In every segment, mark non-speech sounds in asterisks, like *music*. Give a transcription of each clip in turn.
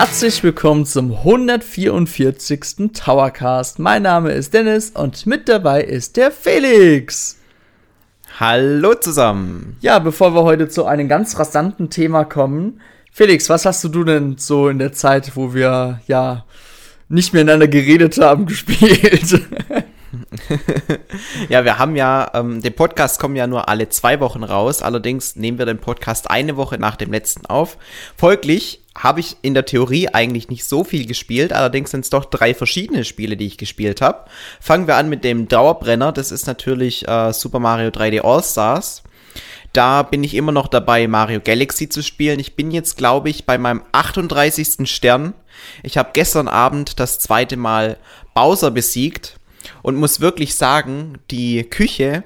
Herzlich willkommen zum 144. Towercast. Mein Name ist Dennis und mit dabei ist der Felix. Hallo zusammen. Ja, bevor wir heute zu einem ganz rasanten Thema kommen, Felix, was hast du denn so in der Zeit, wo wir ja nicht miteinander geredet haben, *laughs* gespielt? ja, wir haben ja, ähm, den Podcast kommen ja nur alle zwei Wochen raus. Allerdings nehmen wir den Podcast eine Woche nach dem letzten auf. Folglich habe ich in der Theorie eigentlich nicht so viel gespielt. Allerdings sind es doch drei verschiedene Spiele, die ich gespielt habe. Fangen wir an mit dem Dauerbrenner. Das ist natürlich äh, Super Mario 3D All Stars. Da bin ich immer noch dabei, Mario Galaxy zu spielen. Ich bin jetzt, glaube ich, bei meinem 38. Stern. Ich habe gestern Abend das zweite Mal Bowser besiegt und muss wirklich sagen, die Küche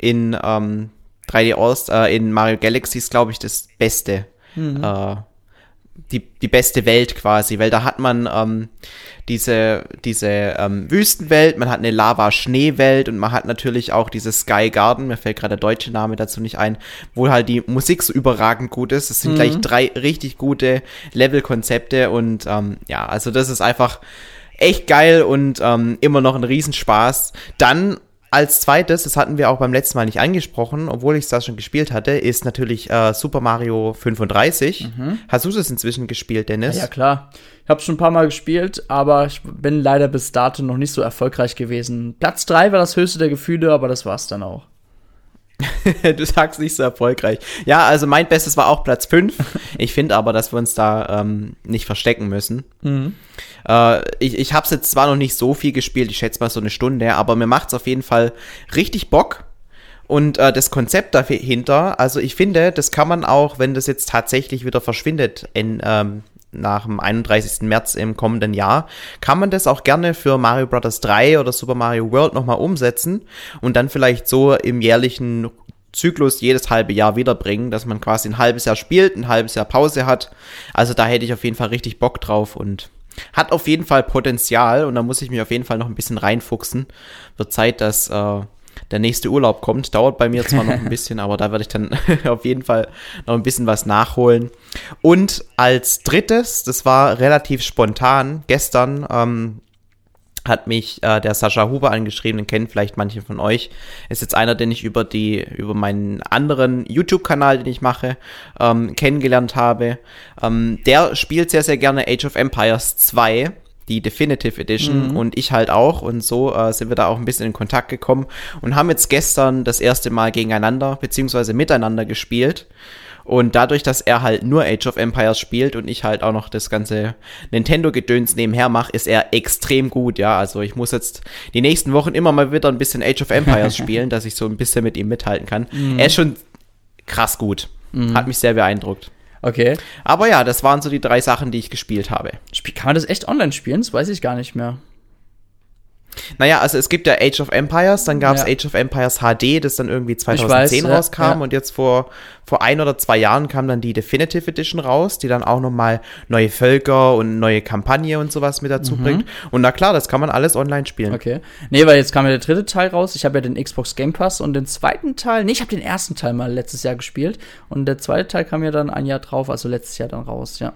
in ähm, 3D All äh, in Mario Galaxy ist, glaube ich, das Beste. Mhm. Äh, die, die beste Welt quasi, weil da hat man ähm, diese, diese ähm, Wüstenwelt, man hat eine Lava-Schneewelt und man hat natürlich auch dieses Sky Garden, mir fällt gerade der deutsche Name dazu nicht ein, wo halt die Musik so überragend gut ist. Das sind mhm. gleich drei richtig gute Level-Konzepte und ähm, ja, also das ist einfach echt geil und ähm, immer noch ein Riesenspaß. Dann als zweites, das hatten wir auch beim letzten Mal nicht angesprochen, obwohl ich es da schon gespielt hatte, ist natürlich äh, Super Mario 35. Mhm. Hast du das inzwischen gespielt, Dennis? Ja, ja klar. Ich habe schon ein paar Mal gespielt, aber ich bin leider bis dato noch nicht so erfolgreich gewesen. Platz 3 war das höchste der Gefühle, aber das war's dann auch. *laughs* du sagst nicht so erfolgreich. Ja, also mein Bestes war auch Platz 5. Ich finde aber, dass wir uns da ähm, nicht verstecken müssen. Mhm. Äh, ich ich habe es jetzt zwar noch nicht so viel gespielt, ich schätze mal so eine Stunde, aber mir macht es auf jeden Fall richtig Bock. Und äh, das Konzept dahinter, also ich finde, das kann man auch, wenn das jetzt tatsächlich wieder verschwindet in, ähm, nach dem 31. März im kommenden Jahr, kann man das auch gerne für Mario Bros. 3 oder Super Mario World nochmal umsetzen und dann vielleicht so im jährlichen Zyklus jedes halbe Jahr wiederbringen, dass man quasi ein halbes Jahr spielt, ein halbes Jahr Pause hat. Also da hätte ich auf jeden Fall richtig Bock drauf und hat auf jeden Fall Potenzial und da muss ich mich auf jeden Fall noch ein bisschen reinfuchsen. Wird Zeit, dass äh, der nächste Urlaub kommt. Dauert bei mir zwar noch ein *laughs* bisschen, aber da werde ich dann *laughs* auf jeden Fall noch ein bisschen was nachholen. Und als drittes, das war relativ spontan, gestern ähm, hat mich äh, der Sascha Huber angeschrieben, den kennen vielleicht manche von euch. Ist jetzt einer, den ich über die, über meinen anderen YouTube-Kanal, den ich mache, ähm, kennengelernt habe. Ähm, der spielt sehr, sehr gerne Age of Empires 2 die Definitive Edition mhm. und ich halt auch und so äh, sind wir da auch ein bisschen in Kontakt gekommen und haben jetzt gestern das erste Mal gegeneinander beziehungsweise miteinander gespielt und dadurch, dass er halt nur Age of Empires spielt und ich halt auch noch das ganze Nintendo-Gedöns nebenher mache, ist er extrem gut, ja. Also ich muss jetzt die nächsten Wochen immer mal wieder ein bisschen Age of Empires *laughs* spielen, dass ich so ein bisschen mit ihm mithalten kann. Mhm. Er ist schon krass gut. Mhm. Hat mich sehr beeindruckt. Okay. Aber ja, das waren so die drei Sachen, die ich gespielt habe. Kann man das echt online spielen? Das weiß ich gar nicht mehr. Naja, also es gibt ja Age of Empires, dann gab es ja. Age of Empires HD, das dann irgendwie 2010 weiß, rauskam ja, und jetzt vor, vor ein oder zwei Jahren kam dann die Definitive Edition raus, die dann auch nochmal neue Völker und neue Kampagne und sowas mit dazu mhm. bringt. Und na klar, das kann man alles online spielen. Okay. Nee, weil jetzt kam ja der dritte Teil raus. Ich habe ja den Xbox Game Pass und den zweiten Teil, nee, ich habe den ersten Teil mal letztes Jahr gespielt und der zweite Teil kam ja dann ein Jahr drauf, also letztes Jahr dann raus, ja.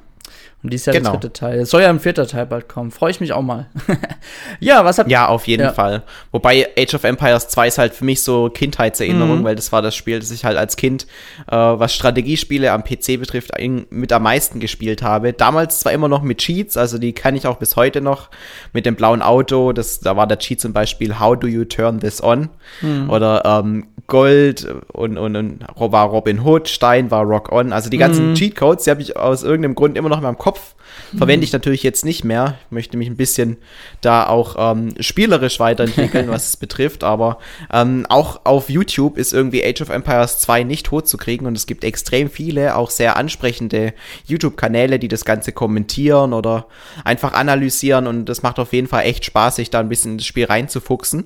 Und dies Jahr genau. der dritte Teil. Es soll ja ein vierter Teil bald kommen. Freue ich mich auch mal. *laughs* ja, was habt Ja, auf jeden ja. Fall. Wobei Age of Empires 2 ist halt für mich so Kindheitserinnerung, mhm. weil das war das Spiel, das ich halt als Kind, äh, was Strategiespiele am PC betrifft, mit am meisten gespielt habe. Damals zwar immer noch mit Cheats, also die kann ich auch bis heute noch mit dem blauen Auto. Das, da war der Cheat zum Beispiel How do you turn this on? Mhm. Oder ähm, Gold und, und, und war Robin Hood, Stein war Rock On. Also die ganzen mhm. Cheatcodes, die habe ich aus irgendeinem Grund immer noch in meinem Kopf. Verwende ich natürlich jetzt nicht mehr. Ich möchte mich ein bisschen da auch ähm, spielerisch weiterentwickeln, was es *laughs* betrifft. Aber ähm, auch auf YouTube ist irgendwie Age of Empires 2 nicht tot zu kriegen und es gibt extrem viele, auch sehr ansprechende YouTube-Kanäle, die das Ganze kommentieren oder einfach analysieren und das macht auf jeden Fall echt Spaß, sich da ein bisschen in das Spiel reinzufuchsen.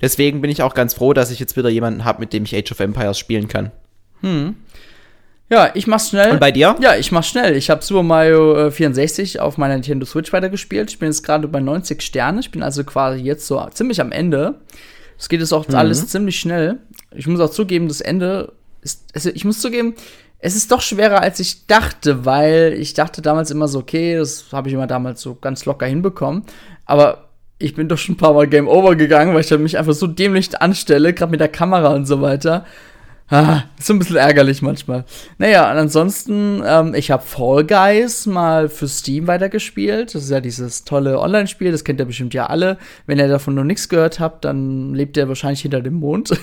Deswegen bin ich auch ganz froh, dass ich jetzt wieder jemanden habe, mit dem ich Age of Empires spielen kann. Hm. Ja, ich mach's schnell. Und bei dir? Ja, ich mach's schnell. Ich habe Super Mario äh, 64 auf meiner Nintendo Switch weitergespielt. Ich bin jetzt gerade bei 90 Sterne. Ich bin also quasi jetzt so ziemlich am Ende. Es geht jetzt auch mhm. alles ziemlich schnell. Ich muss auch zugeben, das Ende ist, also ich muss zugeben, es ist doch schwerer, als ich dachte, weil ich dachte damals immer so, okay, das habe ich immer damals so ganz locker hinbekommen. Aber ich bin doch schon ein paar Mal Game Over gegangen, weil ich mich einfach so dämlich anstelle, gerade mit der Kamera und so weiter. Ah, ist ein bisschen ärgerlich manchmal. Naja, und ansonsten, ähm, ich habe Fall Guys mal für Steam weitergespielt. Das ist ja dieses tolle Online-Spiel, das kennt ihr bestimmt ja alle. Wenn ihr davon noch nichts gehört habt, dann lebt ihr wahrscheinlich hinter dem Mond.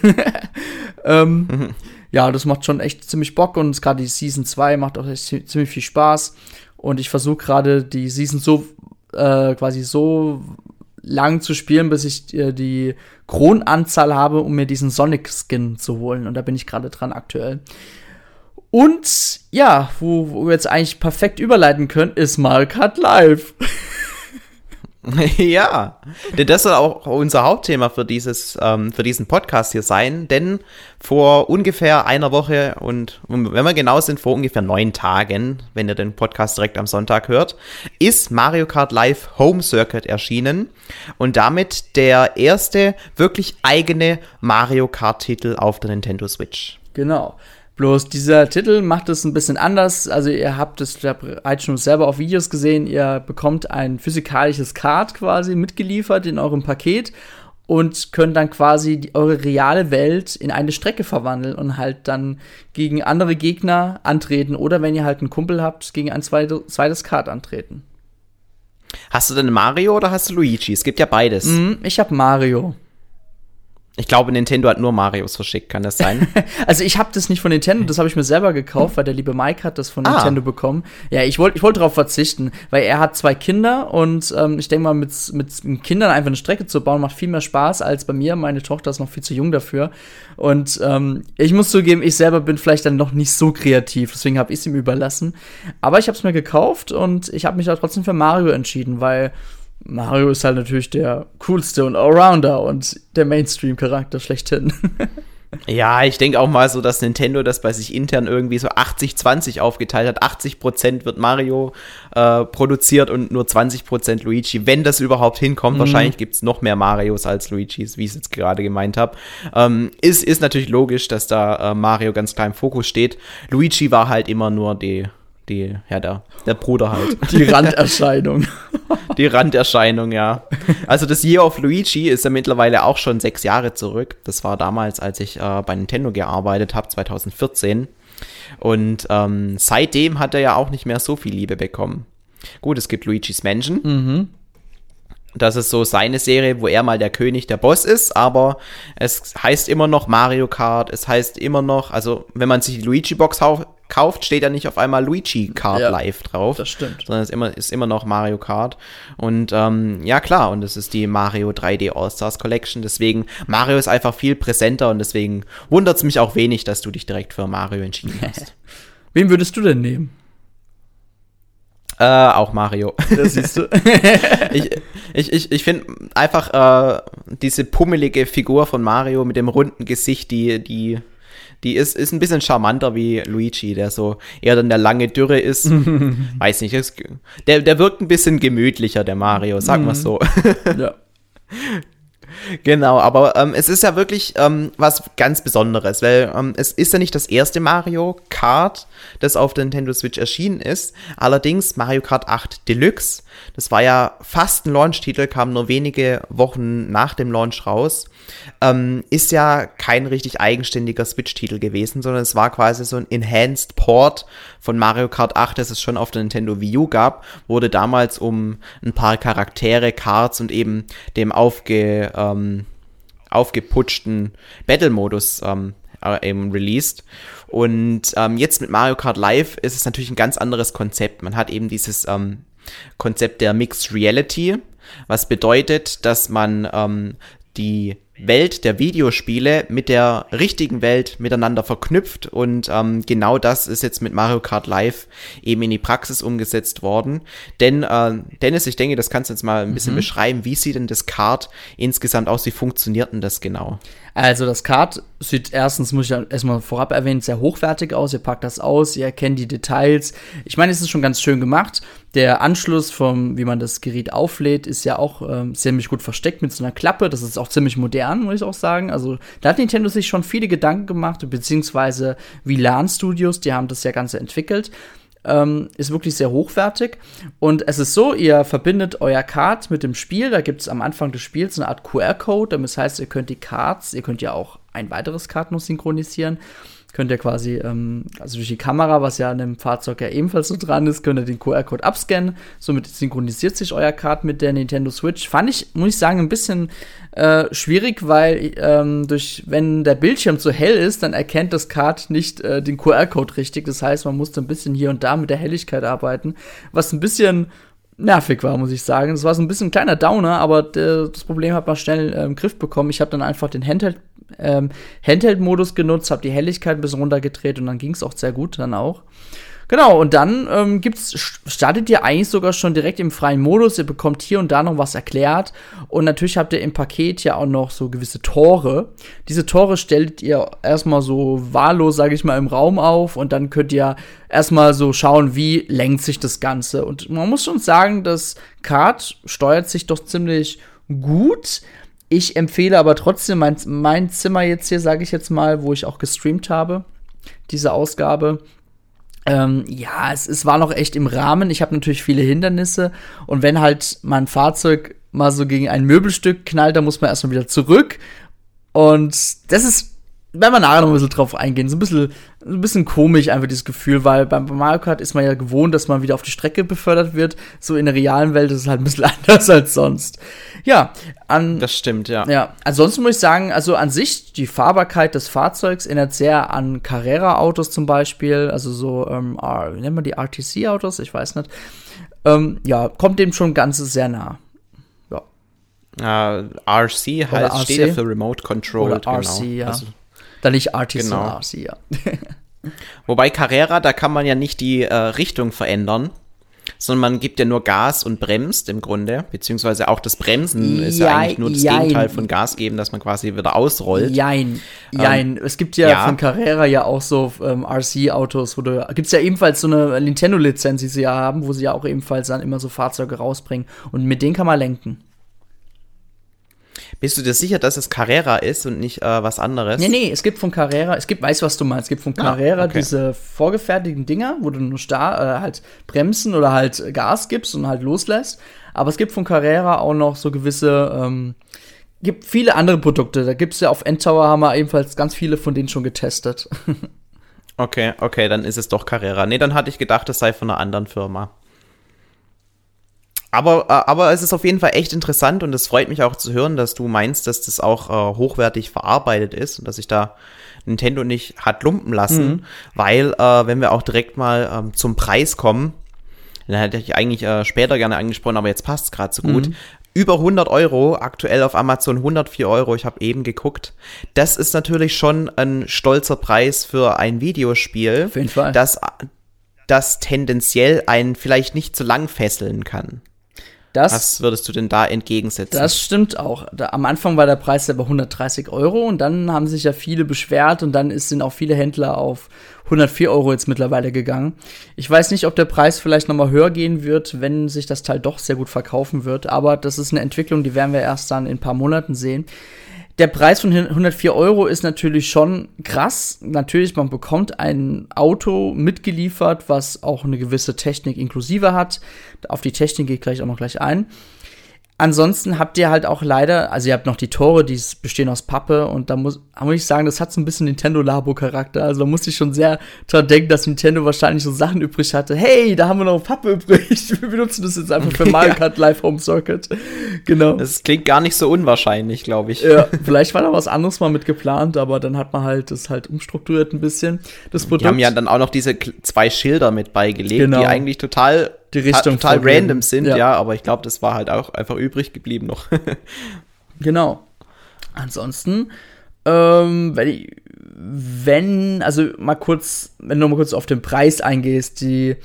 *laughs* ähm, mhm. Ja, das macht schon echt ziemlich Bock und gerade die Season 2 macht auch echt ziemlich viel Spaß. Und ich versuche gerade die Season so äh, quasi so lang zu spielen, bis ich äh, die Kronanzahl habe, um mir diesen Sonic-Skin zu holen. Und da bin ich gerade dran aktuell. Und ja, wo, wo wir jetzt eigentlich perfekt überleiten können, ist Mario Kart Live. *laughs* *laughs* ja, denn das soll auch unser Hauptthema für dieses, ähm, für diesen Podcast hier sein. Denn vor ungefähr einer Woche und wenn wir genau sind, vor ungefähr neun Tagen, wenn ihr den Podcast direkt am Sonntag hört, ist Mario Kart Live Home Circuit erschienen und damit der erste wirklich eigene Mario Kart Titel auf der Nintendo Switch. Genau. Bloß dieser Titel macht es ein bisschen anders. Also ihr habt es bereits schon selber auf Videos gesehen. Ihr bekommt ein physikalisches Card quasi mitgeliefert in eurem Paket und könnt dann quasi die, eure reale Welt in eine Strecke verwandeln und halt dann gegen andere Gegner antreten oder wenn ihr halt einen Kumpel habt, gegen ein zweites, zweites Card antreten. Hast du denn Mario oder hast du Luigi? Es gibt ja beides. Mm, ich habe Mario. Ich glaube, Nintendo hat nur Marios verschickt, kann das sein? *laughs* also ich habe das nicht von Nintendo, das habe ich mir selber gekauft, weil der liebe Mike hat das von ah. Nintendo bekommen. Ja, ich wollte ich wollte darauf verzichten, weil er hat zwei Kinder und ähm, ich denke mal, mit, mit Kindern einfach eine Strecke zu bauen, macht viel mehr Spaß als bei mir. Meine Tochter ist noch viel zu jung dafür. Und ähm, ich muss zugeben, ich selber bin vielleicht dann noch nicht so kreativ, deswegen habe ich es ihm überlassen. Aber ich habe es mir gekauft und ich habe mich da trotzdem für Mario entschieden, weil Mario ist halt natürlich der coolste und Allrounder und der Mainstream-Charakter schlechthin. *laughs* Ja, ich denke auch mal so, dass Nintendo das bei sich intern irgendwie so 80-20 aufgeteilt hat. 80% wird Mario äh, produziert und nur 20% Luigi, wenn das überhaupt hinkommt. Mhm. Wahrscheinlich gibt es noch mehr Marios als Luigis, wie ich es jetzt gerade gemeint habe. Ähm, ist, ist natürlich logisch, dass da äh, Mario ganz klar im Fokus steht. Luigi war halt immer nur die die, ja, der, der Bruder halt. *laughs* Die Randerscheinung. *laughs* Die Randerscheinung, ja. Also das Year of Luigi ist ja mittlerweile auch schon sechs Jahre zurück. Das war damals, als ich äh, bei Nintendo gearbeitet habe, 2014. Und ähm, seitdem hat er ja auch nicht mehr so viel Liebe bekommen. Gut, es gibt Luigi's Mansion. Mhm. Das ist so seine Serie, wo er mal der König, der Boss ist, aber es heißt immer noch Mario Kart, es heißt immer noch, also wenn man sich die Luigi-Box kauft, steht ja nicht auf einmal Luigi Kart ja, Live drauf. Das stimmt. Sondern es ist immer, ist immer noch Mario Kart. Und ähm, ja, klar, und es ist die Mario 3D All-Stars Collection. Deswegen, Mario ist einfach viel präsenter und deswegen wundert es mich auch wenig, dass du dich direkt für Mario entschieden hast. *laughs* Wen würdest du denn nehmen? Äh, auch Mario. Das siehst du. *laughs* ich ich, ich, ich finde einfach äh, diese pummelige Figur von Mario mit dem runden Gesicht, die, die die ist, ist ein bisschen charmanter wie Luigi, der so eher dann der lange Dürre ist. *laughs* Weiß nicht, ist, der, der wirkt ein bisschen gemütlicher, der Mario, sagen wir so. ja. *laughs* Genau, aber ähm, es ist ja wirklich ähm, was ganz Besonderes, weil ähm, es ist ja nicht das erste Mario Kart, das auf der Nintendo Switch erschienen ist. Allerdings Mario Kart 8 Deluxe, das war ja fast ein Launch-Titel, kam nur wenige Wochen nach dem Launch raus, ähm, ist ja kein richtig eigenständiger Switch-Titel gewesen, sondern es war quasi so ein Enhanced Port von Mario Kart 8, das es schon auf der Nintendo Wii U gab, wurde damals um ein paar Charaktere, Karts und eben dem aufge ähm, aufgeputschten Battle-Modus ähm, äh, eben released. Und ähm, jetzt mit Mario Kart Live ist es natürlich ein ganz anderes Konzept. Man hat eben dieses ähm, Konzept der Mixed Reality, was bedeutet, dass man ähm, die Welt der Videospiele mit der richtigen Welt miteinander verknüpft und ähm, genau das ist jetzt mit Mario Kart Live eben in die Praxis umgesetzt worden. Denn äh, Dennis, ich denke, das kannst du jetzt mal ein bisschen mhm. beschreiben. Wie sieht denn das Kart insgesamt aus? Wie funktioniert denn das genau? Also das Kart sieht erstens, muss ich erstmal vorab erwähnen, sehr hochwertig aus. Ihr packt das aus, ihr erkennt die Details. Ich meine, es ist schon ganz schön gemacht. Der Anschluss vom, wie man das Gerät auflädt, ist ja auch ähm, ziemlich gut versteckt mit so einer Klappe. Das ist auch ziemlich modern, muss ich auch sagen. Also da hat Nintendo sich schon viele Gedanken gemacht, beziehungsweise wie LAN Studios, die haben das ja Ganze entwickelt ähm, ist wirklich sehr hochwertig. Und es ist so, ihr verbindet euer Card mit dem Spiel. Da gibt es am Anfang des Spiels eine Art QR-Code. Das heißt, ihr könnt die Cards, ihr könnt ja auch ein weiteres Card noch synchronisieren könnt ihr quasi, ähm, also durch die Kamera, was ja an dem Fahrzeug ja ebenfalls so dran ist, könnt ihr den QR-Code abscannen. Somit synchronisiert sich euer Card mit der Nintendo Switch. Fand ich, muss ich sagen, ein bisschen äh, schwierig, weil ähm, durch, wenn der Bildschirm zu hell ist, dann erkennt das Card nicht äh, den QR-Code richtig. Das heißt, man musste ein bisschen hier und da mit der Helligkeit arbeiten, was ein bisschen nervig war, muss ich sagen. Es war so ein bisschen ein kleiner Downer, aber das Problem hat man schnell äh, im Griff bekommen. Ich habe dann einfach den Handheld ähm, Handheld-Modus genutzt, habe die Helligkeit ein bisschen runtergedreht und dann ging es auch sehr gut dann auch. Genau, und dann ähm, gibt's, startet ihr eigentlich sogar schon direkt im freien Modus. Ihr bekommt hier und da noch was erklärt. Und natürlich habt ihr im Paket ja auch noch so gewisse Tore. Diese Tore stellt ihr erstmal so wahllos, sage ich mal, im Raum auf. Und dann könnt ihr erstmal so schauen, wie lenkt sich das Ganze. Und man muss schon sagen, das Kart steuert sich doch ziemlich gut. Ich empfehle aber trotzdem mein, mein Zimmer jetzt hier, sage ich jetzt mal, wo ich auch gestreamt habe, diese Ausgabe. Ähm, ja, es, es war noch echt im Rahmen. Ich habe natürlich viele Hindernisse. Und wenn halt mein Fahrzeug mal so gegen ein Möbelstück knallt, dann muss man erstmal wieder zurück. Und das ist werden wir nachher noch ein bisschen drauf eingehen. So ein bisschen, ein bisschen komisch einfach dieses Gefühl, weil beim Mario Kart ist man ja gewohnt, dass man wieder auf die Strecke befördert wird. So in der realen Welt ist es halt ein bisschen *laughs* anders als sonst. Ja, an. Das stimmt, ja. Ja, ansonsten muss ich sagen, also an sich, die Fahrbarkeit des Fahrzeugs erinnert sehr an Carrera-Autos zum Beispiel. Also so, ähm, wie nennt man die RTC-Autos? Ich weiß nicht. Ähm, ja, kommt dem schon ganz sehr nah. Uh, RC heißt, RC? steht ja für Remote Control. Oder genau. RC, ja. Also da nicht Artist, genau. RC, ja. *laughs* Wobei Carrera, da kann man ja nicht die äh, Richtung verändern, sondern man gibt ja nur Gas und bremst im Grunde, beziehungsweise auch das Bremsen ist ja eigentlich nur das jein. Gegenteil von Gas geben, dass man quasi wieder ausrollt. Jein, ähm, jein. es gibt ja, ja, von Carrera ja auch so ähm, RC-Autos, wo du, gibt's ja ebenfalls so eine Nintendo-Lizenz, die sie ja haben, wo sie ja auch ebenfalls dann immer so Fahrzeuge rausbringen und mit denen kann man lenken. Bist du dir sicher, dass es Carrera ist und nicht äh, was anderes? Nee, nee, es gibt von Carrera, es gibt, weißt du, was du meinst, es gibt von ah, Carrera ah, okay. diese vorgefertigten Dinger, wo du nur star, äh, halt bremsen oder halt Gas gibst und halt loslässt. Aber es gibt von Carrera auch noch so gewisse, ähm, gibt viele andere Produkte. Da gibt es ja auf Endtower haben wir ebenfalls ganz viele von denen schon getestet. *laughs* okay, okay, dann ist es doch Carrera. Nee, dann hatte ich gedacht, es sei von einer anderen Firma. Aber, äh, aber es ist auf jeden Fall echt interessant und es freut mich auch zu hören, dass du meinst, dass das auch äh, hochwertig verarbeitet ist und dass sich da Nintendo nicht hat lumpen lassen, mhm. weil äh, wenn wir auch direkt mal ähm, zum Preis kommen, dann hätte ich eigentlich äh, später gerne angesprochen, aber jetzt passt es gerade so gut. Mhm. Über 100 Euro, aktuell auf Amazon 104 Euro, ich habe eben geguckt. Das ist natürlich schon ein stolzer Preis für ein Videospiel, auf jeden Fall. das, das tendenziell einen vielleicht nicht zu lang fesseln kann. Das, Was würdest du denn da entgegensetzen? Das stimmt auch. Da, am Anfang war der Preis ja bei 130 Euro und dann haben sich ja viele beschwert und dann ist, sind auch viele Händler auf 104 Euro jetzt mittlerweile gegangen. Ich weiß nicht, ob der Preis vielleicht noch mal höher gehen wird, wenn sich das Teil doch sehr gut verkaufen wird, aber das ist eine Entwicklung, die werden wir erst dann in ein paar Monaten sehen der Preis von 104 Euro ist natürlich schon krass. Natürlich, man bekommt ein Auto mitgeliefert, was auch eine gewisse Technik inklusive hat. Auf die Technik gehe ich gleich auch noch gleich ein. Ansonsten habt ihr halt auch leider, also ihr habt noch die Tore, die bestehen aus Pappe und da muss, muss ich sagen, das hat so ein bisschen Nintendo-Labo-Charakter. Also da musste ich schon sehr dran denken, dass Nintendo wahrscheinlich so Sachen übrig hatte. Hey, da haben wir noch Pappe übrig. *laughs* Wir benutzen das jetzt einfach für *laughs* Mario Kart Live Home Circuit. Genau. Das klingt gar nicht so unwahrscheinlich, glaube ich. Ja, *laughs* vielleicht war da was anderes mal mit geplant, aber dann hat man halt das halt umstrukturiert ein bisschen. Das Produkt. Die haben ja dann auch noch diese zwei Schilder mit beigelegt, genau. die eigentlich total die Richtung total vorgeben. random sind, ja. ja, aber ich glaube, das war halt auch einfach übrig geblieben noch. *laughs* genau. Ansonsten, ähm, wenn, ich, wenn, also mal kurz, wenn du mal kurz auf den Preis eingehst, die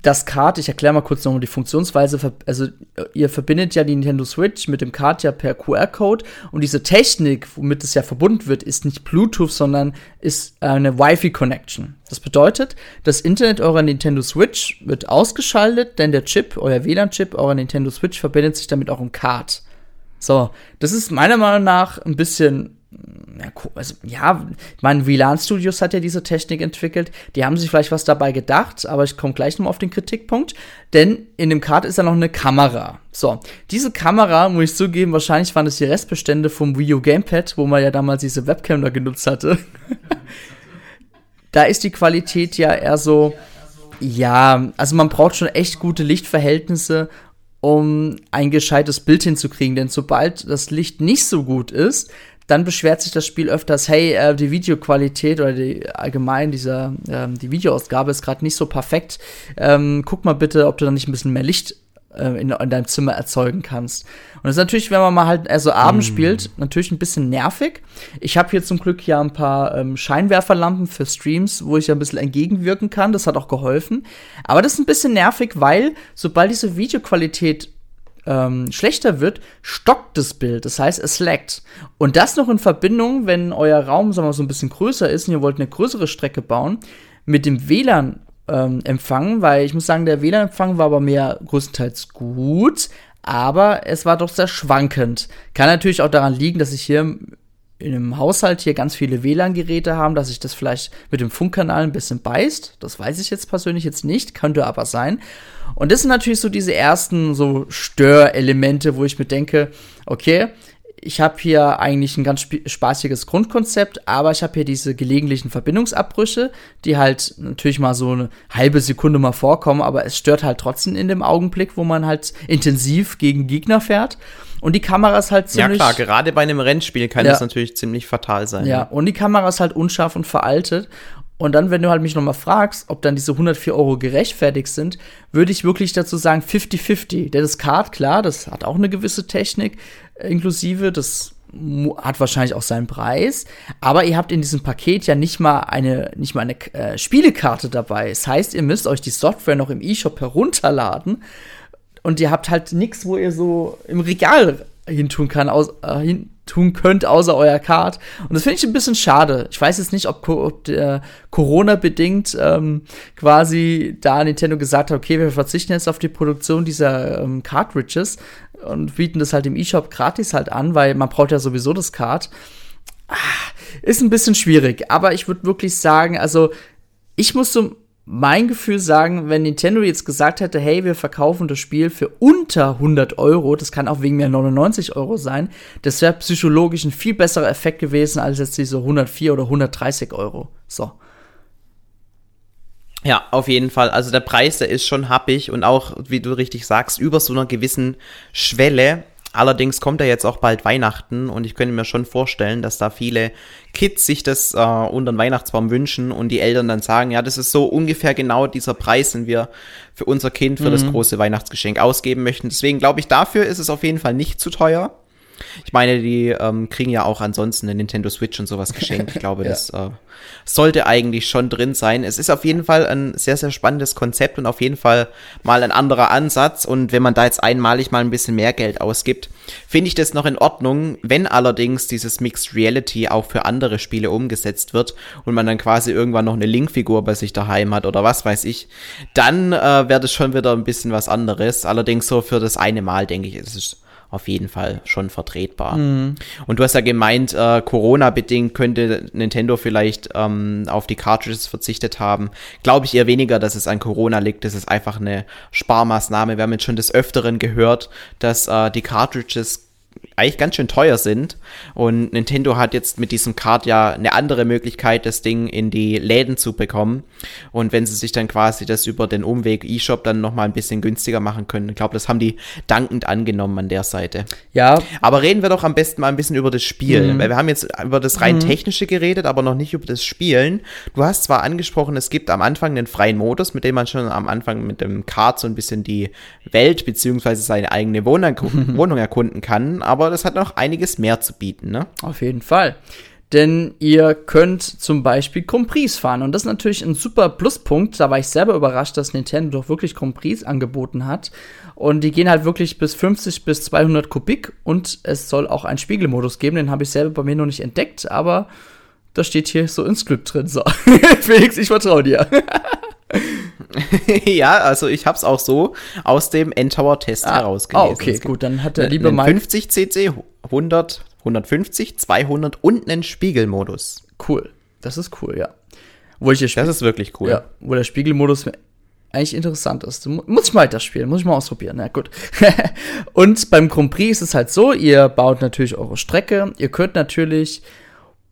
das Kart, ich erkläre mal kurz nochmal die Funktionsweise, also ihr verbindet ja die Nintendo Switch mit dem Kart ja per QR-Code und diese Technik, womit es ja verbunden wird, ist nicht Bluetooth, sondern ist eine Wi-Fi-Connection. Das bedeutet, das Internet eurer Nintendo Switch wird ausgeschaltet, denn der Chip, euer WLAN-Chip eurer Nintendo Switch verbindet sich damit auch im Kart. So, das ist meiner Meinung nach ein bisschen also, ja, mein WLAN Studios hat ja diese Technik entwickelt. Die haben sich vielleicht was dabei gedacht, aber ich komme gleich nochmal auf den Kritikpunkt. Denn in dem Card ist ja noch eine Kamera. So, diese Kamera, muss ich zugeben, wahrscheinlich waren das die Restbestände vom Wii U Gamepad, wo man ja damals diese Webcam da genutzt hatte. *laughs* da ist die Qualität ja eher so, ja, also man braucht schon echt gute Lichtverhältnisse, um ein gescheites Bild hinzukriegen. Denn sobald das Licht nicht so gut ist, dann beschwert sich das Spiel öfters, hey, äh, die Videoqualität oder die allgemein dieser äh, die Videoausgabe ist gerade nicht so perfekt. Ähm, guck mal bitte, ob du da nicht ein bisschen mehr Licht äh, in, in, deinem Zimmer erzeugen kannst. Und das ist natürlich, wenn man mal halt also Abend mm. spielt, natürlich ein bisschen nervig. Ich habe hier zum Glück ja ein paar ähm, Scheinwerferlampen für Streams, wo ich ja ein bisschen entgegenwirken kann. Das hat auch geholfen. Aber das ist ein bisschen nervig, weil sobald diese Videoqualität ähm, schlechter wird, stockt das Bild. Das heißt, es laggt. Und das noch in Verbindung, wenn euer Raum, sagen wir so ein bisschen größer ist und ihr wollt eine größere Strecke bauen, mit dem WLAN ähm, Empfang, weil ich muss sagen, der WLAN-Empfang war aber mehr größtenteils gut, aber es war doch sehr schwankend. Kann natürlich auch daran liegen, dass ich hier in einem Haushalt hier ganz viele WLAN-Geräte haben, dass sich das vielleicht mit dem Funkkanal ein bisschen beißt. Das weiß ich jetzt persönlich jetzt nicht, könnte aber sein. Und das sind natürlich so diese ersten so Störelemente, wo ich mir denke, okay, ich habe hier eigentlich ein ganz spaßiges Grundkonzept, aber ich habe hier diese gelegentlichen Verbindungsabbrüche, die halt natürlich mal so eine halbe Sekunde mal vorkommen, aber es stört halt trotzdem in dem Augenblick, wo man halt intensiv gegen Gegner fährt. Und die Kamera ist halt ziemlich. Ja, klar, gerade bei einem Rennspiel kann ja. das natürlich ziemlich fatal sein. Ja, und die Kamera ist halt unscharf und veraltet. Und dann, wenn du halt mich nochmal fragst, ob dann diese 104 Euro gerechtfertigt sind, würde ich wirklich dazu sagen 50-50. Denn das Card, klar, das hat auch eine gewisse Technik äh, inklusive, das hat wahrscheinlich auch seinen Preis, aber ihr habt in diesem Paket ja nicht mal eine, nicht mal eine äh, Spielekarte dabei. Das heißt, ihr müsst euch die Software noch im eShop herunterladen und ihr habt halt nichts, wo ihr so im Regal hintun kann, aus, äh, hin tun könnt, außer euer Card. Und das finde ich ein bisschen schade. Ich weiß jetzt nicht, ob, ob der Corona-bedingt ähm, quasi da Nintendo gesagt hat, okay, wir verzichten jetzt auf die Produktion dieser ähm, Cartridges und bieten das halt im eShop gratis halt an, weil man braucht ja sowieso das Card. Ah, ist ein bisschen schwierig, aber ich würde wirklich sagen, also ich muss so mein Gefühl sagen, wenn Nintendo jetzt gesagt hätte, hey, wir verkaufen das Spiel für unter 100 Euro, das kann auch wegen mir 99 Euro sein, das wäre psychologisch ein viel besserer Effekt gewesen als jetzt diese 104 oder 130 Euro. So. Ja, auf jeden Fall. Also der Preis, der ist schon happig und auch, wie du richtig sagst, über so einer gewissen Schwelle Allerdings kommt ja jetzt auch bald Weihnachten und ich könnte mir schon vorstellen, dass da viele Kids sich das äh, unter den Weihnachtsbaum wünschen und die Eltern dann sagen, ja, das ist so ungefähr genau dieser Preis, den wir für unser Kind für mhm. das große Weihnachtsgeschenk ausgeben möchten. Deswegen glaube ich, dafür ist es auf jeden Fall nicht zu teuer. Ich meine, die ähm, kriegen ja auch ansonsten eine Nintendo Switch und sowas geschenkt. Ich glaube, *laughs* ja. das äh, sollte eigentlich schon drin sein. Es ist auf jeden Fall ein sehr, sehr spannendes Konzept und auf jeden Fall mal ein anderer Ansatz. Und wenn man da jetzt einmalig mal ein bisschen mehr Geld ausgibt, finde ich das noch in Ordnung. Wenn allerdings dieses Mixed Reality auch für andere Spiele umgesetzt wird und man dann quasi irgendwann noch eine Link-Figur bei sich daheim hat oder was weiß ich, dann äh, wäre das schon wieder ein bisschen was anderes. Allerdings so für das eine Mal, denke ich, ist es auf jeden Fall schon vertretbar. Mhm. Und du hast ja gemeint, äh, Corona-bedingt könnte Nintendo vielleicht ähm, auf die Cartridges verzichtet haben. Glaube ich eher weniger, dass es an Corona liegt. Das ist einfach eine Sparmaßnahme. Wir haben jetzt schon des Öfteren gehört, dass äh, die Cartridges eigentlich ganz schön teuer sind. Und Nintendo hat jetzt mit diesem Card ja eine andere Möglichkeit, das Ding in die Läden zu bekommen. Und wenn sie sich dann quasi das über den Umweg eShop dann nochmal ein bisschen günstiger machen können, ich glaube, das haben die dankend angenommen an der Seite. Ja. Aber reden wir doch am besten mal ein bisschen über das Spiel. Mhm. Weil wir haben jetzt über das rein mhm. technische geredet, aber noch nicht über das Spielen. Du hast zwar angesprochen, es gibt am Anfang den freien Modus, mit dem man schon am Anfang mit dem Card so ein bisschen die Welt beziehungsweise seine eigene Wohnung, *laughs* Wohnung erkunden kann, aber das hat noch einiges mehr zu bieten, ne? Auf jeden Fall. denn ihr könnt zum Beispiel Compris fahren. Und das ist natürlich ein super Pluspunkt. Da war ich selber überrascht, dass Nintendo doch wirklich Compris angeboten hat. Und die gehen halt wirklich bis 50 bis 200 Kubik. Und es soll auch einen Spiegelmodus geben. Den habe ich selber bei mir noch nicht entdeckt, aber das steht hier so ins Skript drin. So, *laughs* Felix, ich vertraue dir. *laughs* *laughs* ja, also ich habe es auch so aus dem N-Tower-Test ah, herausgelesen. Ah, okay, gut, dann hat der liebe Mike 50 cc, 100, 150, 200 und einen Spiegelmodus. Cool, das ist cool, ja. Wo ich das ist wirklich cool. Ja, wo der Spiegelmodus eigentlich interessant ist. Muss ich mal weiterspielen, muss ich mal ausprobieren. Na gut. *laughs* und beim Grand Prix ist es halt so, ihr baut natürlich eure Strecke. Ihr könnt natürlich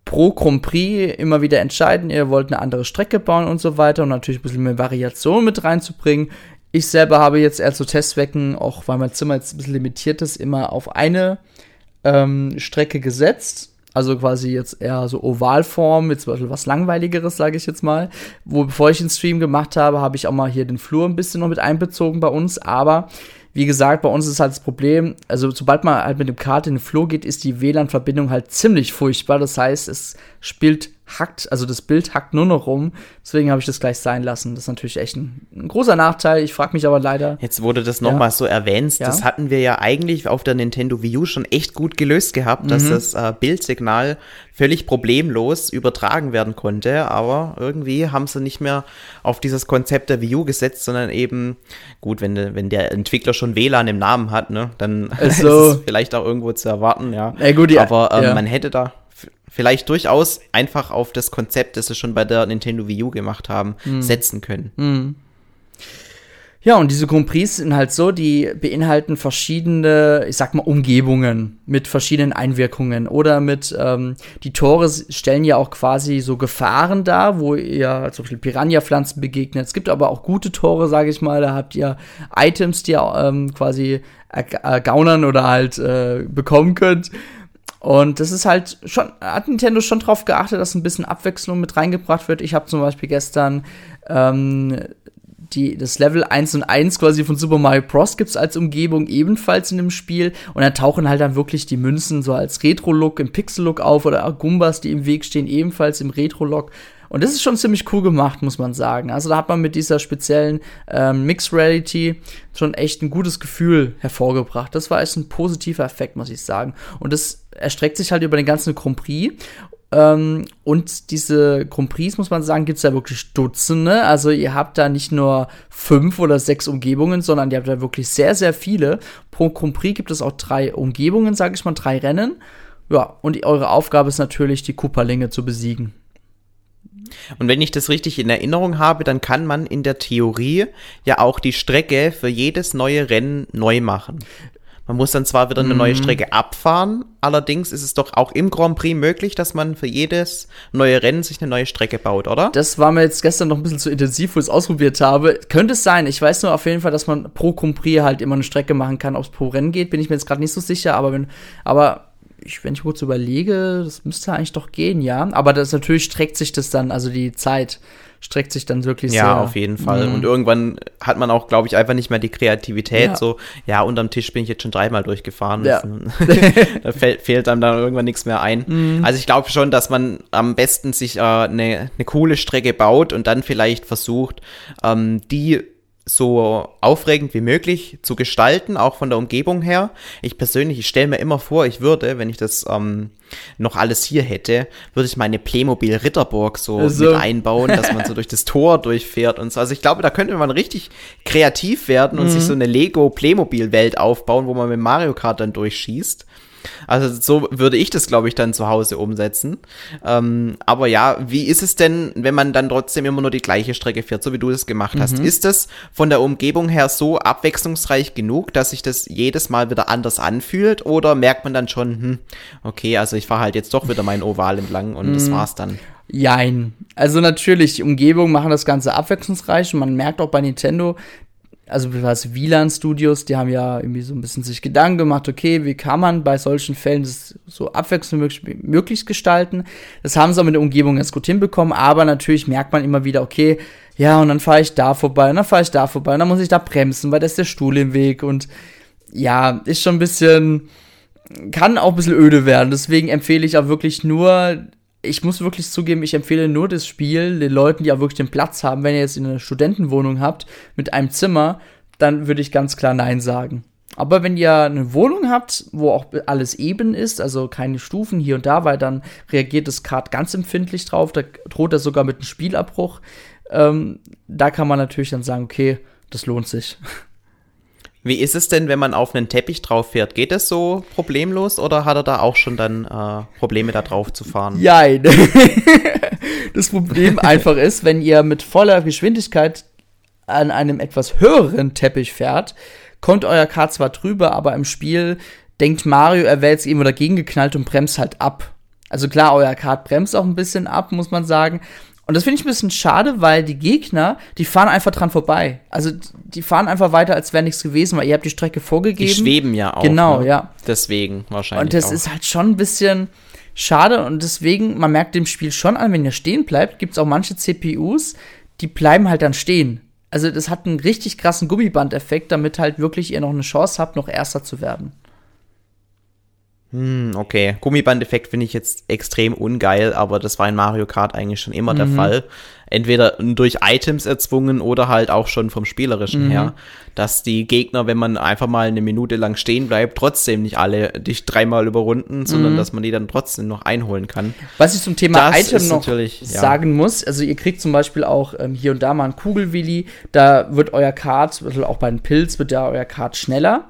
pro Grand Prix immer wieder entscheiden, ihr wollt eine andere Strecke bauen und so weiter und natürlich ein bisschen mehr Variation mit reinzubringen. Ich selber habe jetzt eher zu Testzwecken, auch weil mein Zimmer jetzt ein bisschen limitiert ist, immer auf eine ähm, Strecke gesetzt. Also quasi jetzt eher so Ovalform, jetzt was langweiligeres, sage ich jetzt mal. Wo bevor ich den Stream gemacht habe, habe ich auch mal hier den Flur ein bisschen noch mit einbezogen bei uns. Aber wie gesagt, bei uns ist halt das Problem, also sobald man halt mit dem Kart in den Flow geht, ist die WLAN-Verbindung halt ziemlich furchtbar. Das heißt, es spielt hackt, also das Bild hackt nur noch rum. Deswegen habe ich das gleich sein lassen. Das ist natürlich echt ein, ein großer Nachteil. Ich frage mich aber leider. Jetzt wurde das nochmal ja. so erwähnt. Ja. Das hatten wir ja eigentlich auf der Nintendo Wii U schon echt gut gelöst gehabt, mhm. dass das äh, Bildsignal völlig problemlos übertragen werden konnte. Aber irgendwie haben sie nicht mehr auf dieses Konzept der Wii U gesetzt, sondern eben, gut, wenn, wenn der Entwickler schon WLAN im Namen hat, ne, dann also, *laughs* ist es vielleicht auch irgendwo zu erwarten, ja. ja gut, ja. Aber ähm, man hätte da vielleicht durchaus einfach auf das Konzept, das sie schon bei der Nintendo Wii U gemacht haben, mhm. setzen können. Mhm. Ja, und diese Compris sind halt so, die beinhalten verschiedene, ich sag mal, Umgebungen mit verschiedenen Einwirkungen. Oder mit, ähm, die Tore stellen ja auch quasi so Gefahren dar, wo ihr zum Beispiel Piranha-Pflanzen begegnet. Es gibt aber auch gute Tore, sage ich mal. Da habt ihr Items, die ihr ähm, quasi ergaunern oder halt äh, bekommen könnt. Und das ist halt schon, hat Nintendo schon drauf geachtet, dass ein bisschen Abwechslung mit reingebracht wird. Ich habe zum Beispiel gestern ähm, die, das Level 1 und 1 quasi von Super Mario Bros. gibt's als Umgebung ebenfalls in dem Spiel. Und da tauchen halt dann wirklich die Münzen so als Retro-Look, im Pixel-Look auf oder Gumbas, die im Weg stehen, ebenfalls im Retro-Look. Und das ist schon ziemlich cool gemacht, muss man sagen. Also da hat man mit dieser speziellen ähm, Mixed Reality schon echt ein gutes Gefühl hervorgebracht. Das war echt ein positiver Effekt, muss ich sagen. Und das erstreckt sich halt über den ganzen Grand Prix. Ähm, und diese Grand Prix, muss man sagen, gibt es ja wirklich Dutzende. Also ihr habt da nicht nur fünf oder sechs Umgebungen, sondern ihr habt da wirklich sehr, sehr viele. Pro Grand Prix gibt es auch drei Umgebungen, sage ich mal, drei Rennen. Ja, und eure Aufgabe ist natürlich, die Cooperlinge zu besiegen. Und wenn ich das richtig in Erinnerung habe, dann kann man in der Theorie ja auch die Strecke für jedes neue Rennen neu machen. Man muss dann zwar wieder eine neue mhm. Strecke abfahren, allerdings ist es doch auch im Grand Prix möglich, dass man für jedes neue Rennen sich eine neue Strecke baut, oder? Das war mir jetzt gestern noch ein bisschen zu intensiv, wo ich es ausprobiert habe. Könnte es sein. Ich weiß nur auf jeden Fall, dass man pro Grand Prix halt immer eine Strecke machen kann. Ob es pro Rennen geht, bin ich mir jetzt gerade nicht so sicher, aber wenn, aber ich, wenn ich kurz überlege, das müsste eigentlich doch gehen, ja. Aber das natürlich streckt sich das dann, also die Zeit streckt sich dann wirklich ja, sehr. Ja, auf jeden Fall. Mhm. Und irgendwann hat man auch, glaube ich, einfach nicht mehr die Kreativität. Ja. So, ja, unterm Tisch bin ich jetzt schon dreimal durchgefahren. Ja. *laughs* da fehlt, fehlt einem dann irgendwann nichts mehr ein. Mhm. Also ich glaube schon, dass man am besten sich äh, eine, eine coole Strecke baut und dann vielleicht versucht, ähm, die so aufregend wie möglich zu gestalten, auch von der Umgebung her. Ich persönlich, ich stelle mir immer vor, ich würde, wenn ich das ähm, noch alles hier hätte, würde ich meine Playmobil Ritterburg so also. mit einbauen, dass man so durch das Tor durchfährt und so. Also ich glaube, da könnte man richtig kreativ werden und mhm. sich so eine Lego Playmobil Welt aufbauen, wo man mit Mario Kart dann durchschießt. Also so würde ich das, glaube ich, dann zu Hause umsetzen. Ähm, aber ja, wie ist es denn, wenn man dann trotzdem immer nur die gleiche Strecke fährt, so wie du es gemacht hast? Mhm. Ist das von der Umgebung her so abwechslungsreich genug, dass sich das jedes Mal wieder anders anfühlt? Oder merkt man dann schon, hm, okay, also ich fahre halt jetzt doch wieder mein Oval entlang und mhm. das war's dann? Jein. Also natürlich, die Umgebung machen das Ganze abwechslungsreich und man merkt auch bei Nintendo, also was WLAN-Studios, die haben ja irgendwie so ein bisschen sich Gedanken gemacht, okay, wie kann man bei solchen Fällen das so abwechslungsmöglich möglichst gestalten. Das haben sie auch mit der Umgebung ganz gut hinbekommen, aber natürlich merkt man immer wieder, okay, ja, und dann fahre ich da vorbei, und dann fahre ich da vorbei, und dann muss ich da bremsen, weil da ist der Stuhl im Weg und ja, ist schon ein bisschen, kann auch ein bisschen öde werden. Deswegen empfehle ich auch wirklich nur ich muss wirklich zugeben, ich empfehle nur das Spiel den Leuten, die auch wirklich den Platz haben. Wenn ihr jetzt eine Studentenwohnung habt mit einem Zimmer, dann würde ich ganz klar Nein sagen. Aber wenn ihr eine Wohnung habt, wo auch alles eben ist, also keine Stufen hier und da, weil dann reagiert das Kart ganz empfindlich drauf, da droht er sogar mit einem Spielabbruch. Ähm, da kann man natürlich dann sagen, okay, das lohnt sich. *laughs* Wie ist es denn, wenn man auf einen Teppich drauf fährt? Geht das so problemlos oder hat er da auch schon dann äh, Probleme da drauf zu fahren? Nein. *laughs* das Problem *laughs* einfach ist, wenn ihr mit voller Geschwindigkeit an einem etwas höheren Teppich fährt, kommt euer Kart zwar drüber, aber im Spiel denkt Mario, er wäre jetzt irgendwo dagegen geknallt und bremst halt ab. Also klar, euer Kart bremst auch ein bisschen ab, muss man sagen, und das finde ich ein bisschen schade, weil die Gegner, die fahren einfach dran vorbei. Also die fahren einfach weiter, als wäre nichts gewesen, weil ihr habt die Strecke vorgegeben. Die schweben ja auch. Genau, ne? ja. Deswegen wahrscheinlich. Und das auch. ist halt schon ein bisschen schade und deswegen, man merkt dem Spiel schon an, wenn ihr stehen bleibt, gibt es auch manche CPUs, die bleiben halt dann stehen. Also das hat einen richtig krassen Gummibandeffekt, damit halt wirklich ihr noch eine Chance habt, noch Erster zu werden. Hm, okay. Gummibandeffekt finde ich jetzt extrem ungeil, aber das war in Mario Kart eigentlich schon immer mhm. der Fall entweder durch Items erzwungen oder halt auch schon vom Spielerischen mhm. her, dass die Gegner, wenn man einfach mal eine Minute lang stehen bleibt, trotzdem nicht alle dich dreimal überrunden, sondern mhm. dass man die dann trotzdem noch einholen kann. Was ich zum Thema das Item noch sagen ja. muss, also ihr kriegt zum Beispiel auch ähm, hier und da mal einen Kugelwilli, da wird euer Kart, also auch bei den Pilz wird ja euer Kart schneller,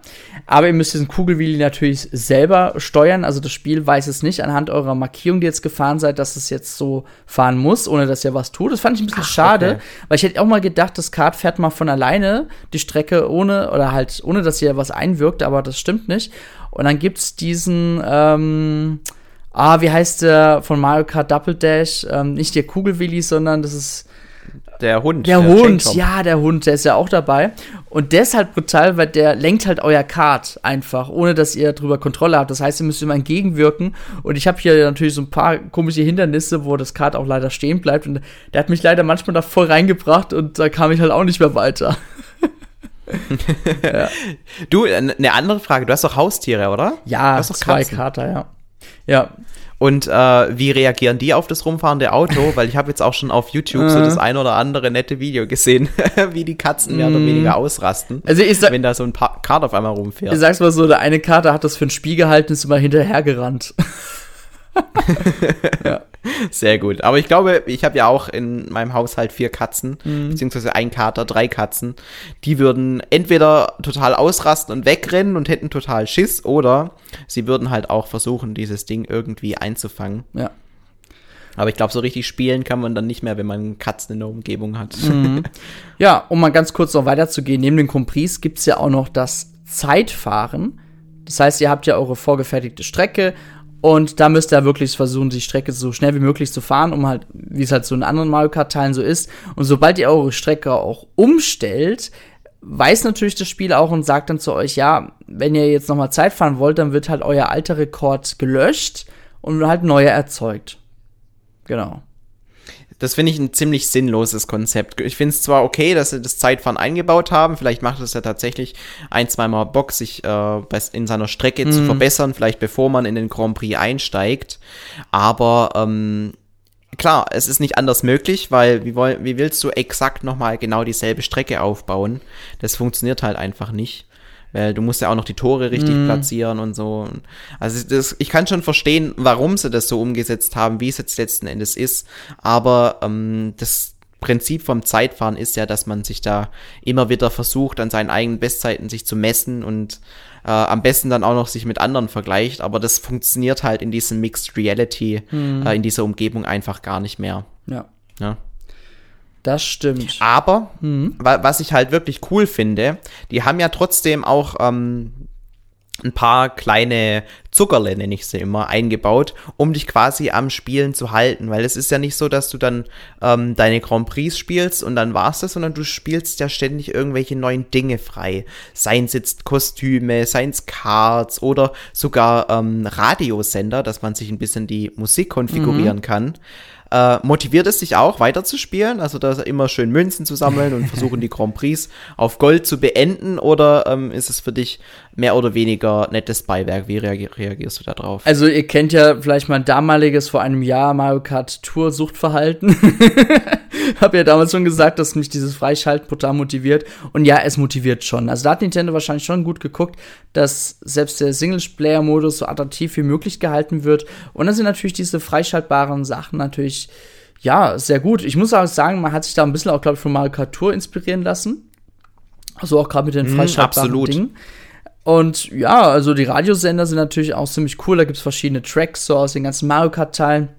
aber ihr müsst diesen Kugelwilli natürlich selber steuern, also das Spiel weiß es nicht anhand eurer Markierung, die jetzt gefahren seid, dass es jetzt so fahren muss, ohne dass ihr was tut. Das fand ich ein bisschen Ach, schade, okay. weil ich hätte auch mal gedacht, das Kart fährt mal von alleine die Strecke ohne, oder halt ohne, dass hier was einwirkt, aber das stimmt nicht. Und dann gibt's diesen, ähm, ah, wie heißt der von Mario Kart Double Dash? Ähm, nicht der Kugelwilli, sondern das ist der Hund. Der, der Hund, ja, der Hund, der ist ja auch dabei. Und der ist halt brutal, weil der lenkt halt euer Kart einfach, ohne dass ihr darüber Kontrolle habt. Das heißt, ihr müsst immer entgegenwirken. Und ich habe hier natürlich so ein paar komische Hindernisse, wo das Kart auch leider stehen bleibt. Und der hat mich leider manchmal da voll reingebracht und da kam ich halt auch nicht mehr weiter. *laughs* ja. Du, eine andere Frage. Du hast doch Haustiere, oder? Ja, zwei Kater, ja. Ja, und äh, wie reagieren die auf das rumfahrende Auto? Weil ich habe jetzt auch schon auf YouTube so das ein oder andere nette Video gesehen, *laughs* wie die Katzen mehr oder mhm. weniger ausrasten, also ich sag, wenn da so ein pa Kart auf einmal rumfährt. Ich sag's mal so, der eine Kater hat das für ein Spiel gehalten, ist immer hinterhergerannt. *laughs* ja. Sehr gut. Aber ich glaube, ich habe ja auch in meinem Haushalt vier Katzen, mhm. beziehungsweise ein Kater, drei Katzen. Die würden entweder total ausrasten und wegrennen und hätten total Schiss, oder sie würden halt auch versuchen, dieses Ding irgendwie einzufangen. Ja. Aber ich glaube, so richtig spielen kann man dann nicht mehr, wenn man Katzen in der Umgebung hat. Mhm. *laughs* Ja, um mal ganz kurz noch weiterzugehen, neben dem Compris gibt es ja auch noch das Zeitfahren. Das heißt, ihr habt ja eure vorgefertigte Strecke und da müsst ihr wirklich versuchen, die Strecke so schnell wie möglich zu fahren, um halt, wie es halt so in anderen Mario Kart-Teilen so ist. Und sobald ihr eure Strecke auch umstellt, weiß natürlich das Spiel auch und sagt dann zu euch, ja, wenn ihr jetzt nochmal Zeit fahren wollt, dann wird halt euer alter Rekord gelöscht und halt neuer erzeugt. Genau. Das finde ich ein ziemlich sinnloses Konzept. Ich finde es zwar okay, dass sie das Zeitfahren eingebaut haben, vielleicht macht es ja tatsächlich ein, zweimal Bock, sich äh, in seiner Strecke mhm. zu verbessern, vielleicht bevor man in den Grand Prix einsteigt. Aber ähm, klar, es ist nicht anders möglich, weil wie, wie willst du exakt nochmal genau dieselbe Strecke aufbauen? Das funktioniert halt einfach nicht weil du musst ja auch noch die Tore richtig mm. platzieren und so. Also das, ich kann schon verstehen, warum sie das so umgesetzt haben, wie es jetzt letzten Endes ist, aber ähm, das Prinzip vom Zeitfahren ist ja, dass man sich da immer wieder versucht, an seinen eigenen Bestzeiten sich zu messen und äh, am besten dann auch noch sich mit anderen vergleicht, aber das funktioniert halt in diesem Mixed Reality, mm. äh, in dieser Umgebung einfach gar nicht mehr. Ja. ja. Das stimmt. Aber, mhm. was ich halt wirklich cool finde, die haben ja trotzdem auch ähm, ein paar kleine Zuckerle, nenne ich sie immer, eingebaut, um dich quasi am Spielen zu halten. Weil es ist ja nicht so, dass du dann ähm, deine Grand Prix spielst und dann war's das, sondern du spielst ja ständig irgendwelche neuen Dinge frei. Seien es jetzt Kostüme, seien es Cards oder sogar ähm, Radiosender, dass man sich ein bisschen die Musik konfigurieren mhm. kann. Äh, motiviert es dich auch, weiterzuspielen? Also da immer schön Münzen zu sammeln und versuchen, die *laughs* Grand Prix auf Gold zu beenden? Oder ähm, ist es für dich mehr oder weniger nettes Beiwerk? Wie reagierst du da drauf? Also ihr kennt ja vielleicht mein damaliges vor einem Jahr Mario Kart Tour Suchtverhalten. *laughs* Hab ja damals schon gesagt, dass mich dieses Freischalten brutal motiviert. Und ja, es motiviert schon. Also da hat Nintendo wahrscheinlich schon gut geguckt, dass selbst der Singleplayer-Modus so attraktiv wie möglich gehalten wird. Und dann sind natürlich diese freischaltbaren Sachen natürlich, ja, sehr gut. Ich muss auch sagen, man hat sich da ein bisschen auch, glaube ich, von Mario Kart Tour inspirieren lassen. Also auch gerade mit den mhm, freischaltbaren mm, Dingen. Und ja, also die Radiosender sind natürlich auch ziemlich cool. Da gibt es verschiedene Tracks so aus den ganzen Mario Kart-Teilen.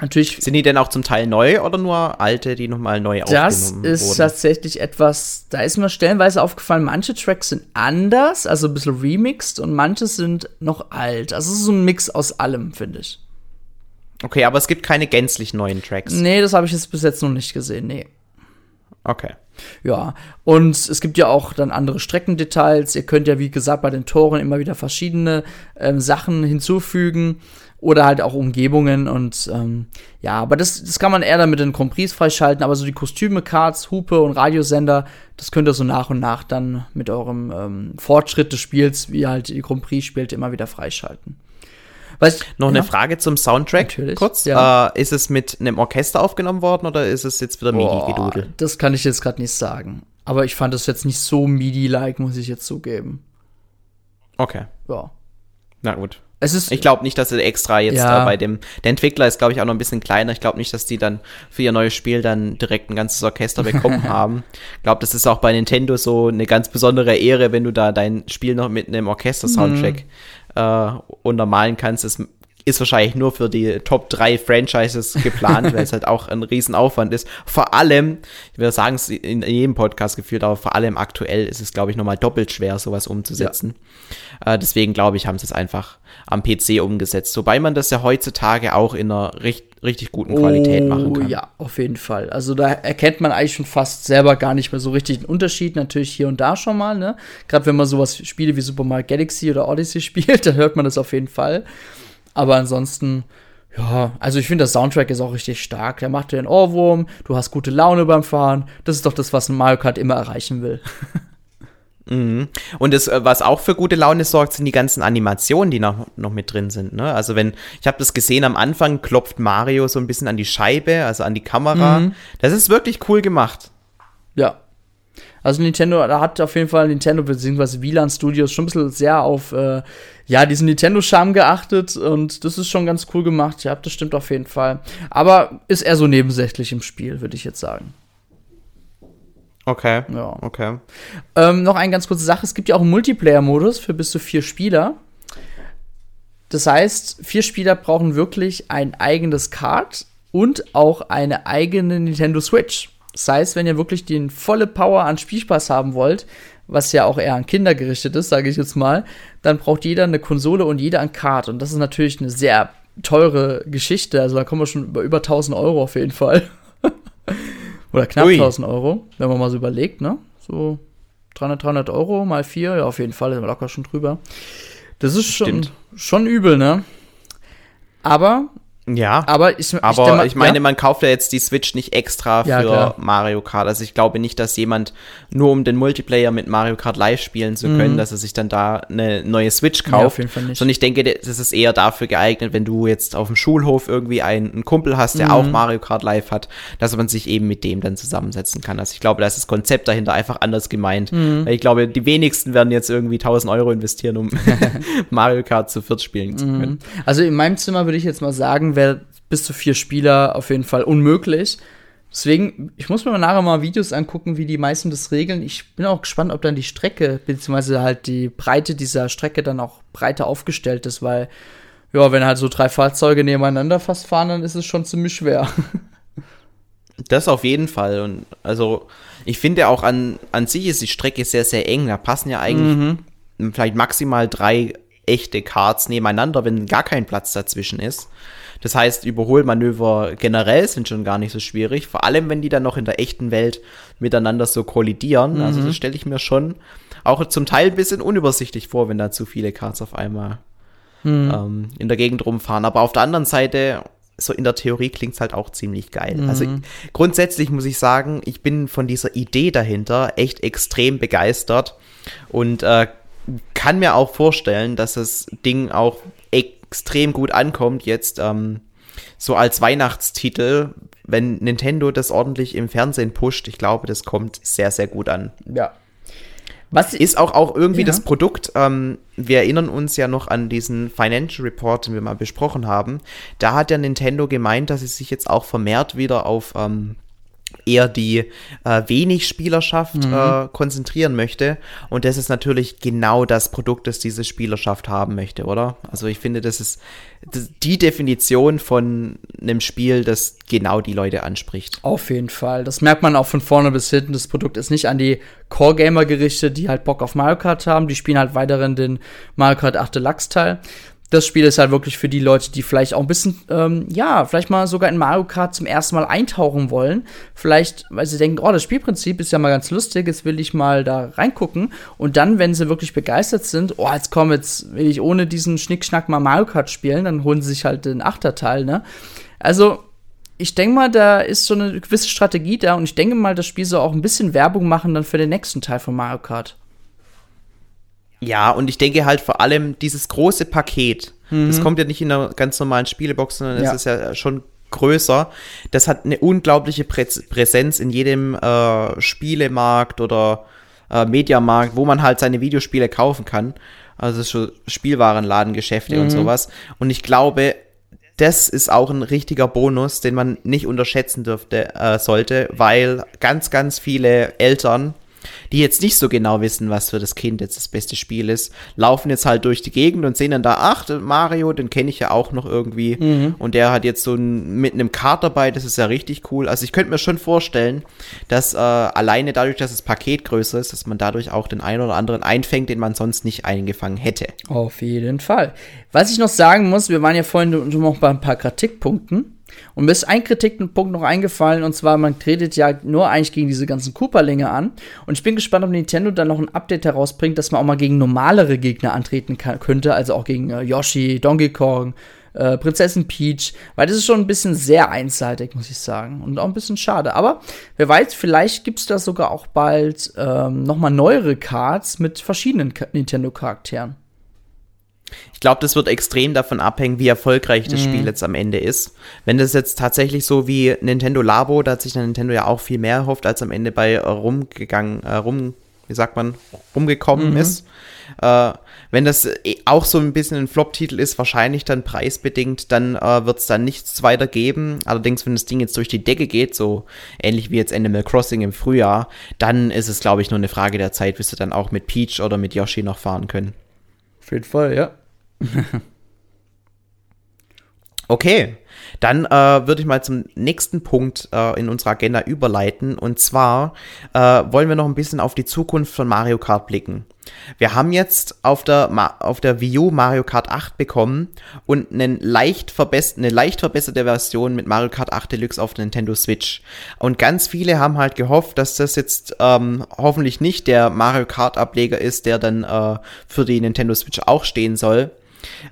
Natürlich. Sind die denn auch zum Teil neu oder nur alte, die nochmal neu das aufgenommen wurden? Das ist tatsächlich etwas, da ist mir stellenweise aufgefallen, manche Tracks sind anders, also ein bisschen remixed und manche sind noch alt. Also es ist so ein Mix aus allem, finde ich. Okay, aber es gibt keine gänzlich neuen Tracks. Nee, das habe ich jetzt bis jetzt noch nicht gesehen, nee. Okay. Ja, und es gibt ja auch dann andere Streckendetails. Ihr könnt ja, wie gesagt, bei den Toren immer wieder verschiedene ähm, Sachen hinzufügen oder halt auch Umgebungen und ähm, ja, aber das, das kann man eher dann mit den Compris freischalten, aber so die Kostüme, Cards, Hupe und Radiosender, das könnt ihr so nach und nach dann mit eurem ähm, Fortschritt des Spiels, wie ihr halt die Compris spielt, immer wieder freischalten. Weißt, Noch ja. eine Frage zum Soundtrack Natürlich, kurz. Ja. Äh, ist es mit einem Orchester aufgenommen worden oder ist es jetzt wieder MIDI-Gedudel? Das kann ich jetzt gerade nicht sagen. Aber ich fand es jetzt nicht so MIDI-like, muss ich jetzt zugeben. Okay. Ja. Na gut. Es ist, ich glaube nicht, dass sie extra jetzt ja. bei dem. Der Entwickler ist, glaube ich, auch noch ein bisschen kleiner. Ich glaube nicht, dass die dann für ihr neues Spiel dann direkt ein ganzes Orchester bekommen *laughs* haben. Ich glaube, das ist auch bei Nintendo so eine ganz besondere Ehre, wenn du da dein Spiel noch mit einem Orchester-Soundtrack mhm. Äh, untermalen kannst. Es ist wahrscheinlich nur für die Top 3 Franchises geplant, weil es halt auch ein Riesenaufwand ist. Vor allem, ich würde sagen es in jedem Podcast gefühlt, aber vor allem aktuell ist es, glaube ich, nochmal doppelt schwer, sowas umzusetzen. Ja. Äh, deswegen, glaube ich, haben sie es einfach am PC umgesetzt. Wobei man das ja heutzutage auch in einer richt richtig guten Qualität oh, machen kann. Ja, auf jeden Fall. Also da erkennt man eigentlich schon fast selber gar nicht mehr so richtig den Unterschied. Natürlich hier und da schon mal, ne? Gerade wenn man sowas Spiele wie Super Mario Galaxy oder Odyssey *laughs* spielt, dann hört man das auf jeden Fall. Aber ansonsten, ja, also ich finde, der Soundtrack ist auch richtig stark. Der macht dir einen Ohrwurm, du hast gute Laune beim Fahren. Das ist doch das, was ein Mario Kart immer erreichen will. *laughs* Mhm. Und das, äh, was auch für gute Laune sorgt, sind die ganzen Animationen, die noch, noch mit drin sind. Ne? Also wenn, ich habe das gesehen, am Anfang klopft Mario so ein bisschen an die Scheibe, also an die Kamera. Mhm. Das ist wirklich cool gemacht. Ja, also Nintendo, da hat auf jeden Fall Nintendo bzw. WLAN Studios schon ein bisschen sehr auf äh, ja, diesen Nintendo-Charme geachtet und das ist schon ganz cool gemacht. Ja, das stimmt auf jeden Fall. Aber ist eher so nebensächlich im Spiel, würde ich jetzt sagen. Okay. Ja. Okay. Ähm, noch eine ganz kurze Sache: Es gibt ja auch einen Multiplayer-Modus für bis zu vier Spieler. Das heißt, vier Spieler brauchen wirklich ein eigenes Card und auch eine eigene Nintendo Switch. Das heißt, wenn ihr wirklich die volle Power an Spielspaß haben wollt, was ja auch eher an Kinder gerichtet ist, sage ich jetzt mal, dann braucht jeder eine Konsole und jeder ein Card. Und das ist natürlich eine sehr teure Geschichte. Also da kommen wir schon über, über 1000 Euro auf jeden Fall. *laughs* Oder knapp Ui. 1000 Euro, wenn man mal so überlegt, ne? So 300, 300 Euro mal vier, ja, auf jeden Fall, sind wir locker schon drüber. Das ist schon, schon übel, ne? Aber ja, aber ich, aber ich, ich meine, ja? man kauft ja jetzt die Switch nicht extra ja, für klar. Mario Kart. Also ich glaube nicht, dass jemand nur um den Multiplayer mit Mario Kart live spielen zu können, mhm. dass er sich dann da eine neue Switch kauft. Ja, auf jeden Fall nicht. Sondern ich denke, das ist eher dafür geeignet, wenn du jetzt auf dem Schulhof irgendwie einen, einen Kumpel hast, der mhm. auch Mario Kart live hat, dass man sich eben mit dem dann zusammensetzen kann. Also ich glaube, da ist das Konzept dahinter einfach anders gemeint. Mhm. Weil ich glaube, die wenigsten werden jetzt irgendwie 1000 Euro investieren, um *laughs* Mario Kart zu viert spielen zu können. Mhm. Also in meinem Zimmer würde ich jetzt mal sagen, wäre bis zu vier Spieler auf jeden Fall unmöglich. Deswegen, ich muss mir mal nachher mal Videos angucken, wie die meisten das regeln. Ich bin auch gespannt, ob dann die Strecke, beziehungsweise halt die Breite dieser Strecke dann auch breiter aufgestellt ist, weil, ja, wenn halt so drei Fahrzeuge nebeneinander fast fahren, dann ist es schon ziemlich schwer. *laughs* Das auf jeden Fall. Und also, ich finde auch an, an sich ist die Strecke sehr, sehr eng. Da passen ja eigentlich mhm. vielleicht maximal drei echte Karts nebeneinander, wenn gar kein Platz dazwischen ist. Das heißt, Überholmanöver generell sind schon gar nicht so schwierig, vor allem wenn die dann noch in der echten Welt miteinander so kollidieren. Mhm. Also das stelle ich mir schon auch zum Teil ein bisschen unübersichtlich vor, wenn da zu viele Karts auf einmal mhm. ähm, in der Gegend rumfahren. Aber auf der anderen Seite so in der Theorie klingt es halt auch ziemlich geil. Mhm. Also grundsätzlich muss ich sagen, ich bin von dieser Idee dahinter echt extrem begeistert und äh, kann mir auch vorstellen, dass das Ding auch extrem gut ankommt jetzt ähm, so als Weihnachtstitel, wenn Nintendo das ordentlich im Fernsehen pusht. Ich glaube, das kommt sehr, sehr gut an. Ja, was ist auch, auch irgendwie ja. das Produkt. Ähm, wir erinnern uns ja noch an diesen Financial Report, den wir mal besprochen haben. Da hat der Nintendo gemeint, dass sie sich jetzt auch vermehrt wieder auf ähm, eher die äh, wenig Spielerschaft mhm. äh, konzentrieren möchte. Und das ist natürlich genau das Produkt, das diese Spielerschaft haben möchte, oder? Also ich finde, das ist die Definition von einem Spiel, das genau die Leute anspricht. Auf jeden Fall. Das merkt man auch von vorne bis hinten. Das Produkt ist nicht an die Core-Gamer gerichtet, die halt Bock auf Mario Kart haben. Die spielen halt weiterhin den Mario Kart 8 Deluxe-Teil, das Spiel ist halt wirklich für die Leute, die vielleicht auch ein bisschen, ähm, ja, vielleicht mal sogar in Mario Kart zum ersten Mal eintauchen wollen. Vielleicht, weil sie denken, oh, das Spielprinzip ist ja mal ganz lustig, jetzt will ich mal da reingucken. Und dann, wenn sie wirklich begeistert sind, oh, jetzt komm, jetzt will ich ohne diesen Schnickschnack mal Mario Kart spielen, dann holen sie sich halt den Achterteil, ne? Also, ich denke mal, da ist so eine gewisse Strategie da und ich denke mal, das Spiel soll auch ein bisschen Werbung machen dann für den nächsten Teil von Mario Kart. Ja, und ich denke halt vor allem dieses große Paket, mhm. das kommt ja nicht in einer ganz normalen Spielebox, sondern es ja. ist ja schon größer. Das hat eine unglaubliche Prä Präsenz in jedem äh, Spielemarkt oder äh, Mediamarkt, wo man halt seine Videospiele kaufen kann. Also so Spielwarenladengeschäfte mhm. und sowas. Und ich glaube, das ist auch ein richtiger Bonus, den man nicht unterschätzen dürfte, äh, sollte, weil ganz, ganz viele Eltern die jetzt nicht so genau wissen, was für das Kind jetzt das beste Spiel ist, laufen jetzt halt durch die Gegend und sehen dann da, ach, Mario, den kenne ich ja auch noch irgendwie. Mhm. Und der hat jetzt so ein, mit einem Kart dabei, das ist ja richtig cool. Also ich könnte mir schon vorstellen, dass äh, alleine dadurch, dass das Paket größer ist, dass man dadurch auch den einen oder anderen einfängt, den man sonst nicht eingefangen hätte. Auf jeden Fall. Was ich noch sagen muss, wir waren ja vorhin noch bei ein paar Kritikpunkten. Und mir ist ein Kritikpunkt noch eingefallen, und zwar, man tretet ja nur eigentlich gegen diese ganzen Cooperlinge an. Und ich bin gespannt, ob Nintendo dann noch ein Update herausbringt, dass man auch mal gegen normalere Gegner antreten kann, könnte, also auch gegen äh, Yoshi, Donkey Kong, äh, Prinzessin Peach, weil das ist schon ein bisschen sehr einseitig, muss ich sagen. Und auch ein bisschen schade. Aber wer weiß, vielleicht gibt es da sogar auch bald ähm, noch mal neuere Cards mit verschiedenen Nintendo-Charakteren. Ich glaube, das wird extrem davon abhängen, wie erfolgreich das mhm. Spiel jetzt am Ende ist. Wenn das jetzt tatsächlich so wie Nintendo Labo, da hat sich Nintendo ja auch viel mehr erhofft, als am Ende bei äh, rumgegangen, äh, rum, wie sagt man, rumgekommen mhm. ist. Äh, wenn das äh, auch so ein bisschen ein Flop-Titel ist, wahrscheinlich dann preisbedingt, dann äh, wird es dann nichts weiter geben. Allerdings, wenn das Ding jetzt durch die Decke geht, so ähnlich wie jetzt Animal Crossing im Frühjahr, dann ist es, glaube ich, nur eine Frage der Zeit, bis sie dann auch mit Peach oder mit Yoshi noch fahren können. Jeden Fall, ja. *laughs* okay, dann äh, würde ich mal zum nächsten Punkt äh, in unserer Agenda überleiten. Und zwar äh, wollen wir noch ein bisschen auf die Zukunft von Mario Kart blicken. Wir haben jetzt auf der, auf der Wii U Mario Kart 8 bekommen und einen leicht eine leicht verbesserte Version mit Mario Kart 8 Deluxe auf der Nintendo Switch. Und ganz viele haben halt gehofft, dass das jetzt ähm, hoffentlich nicht der Mario Kart Ableger ist, der dann äh, für die Nintendo Switch auch stehen soll.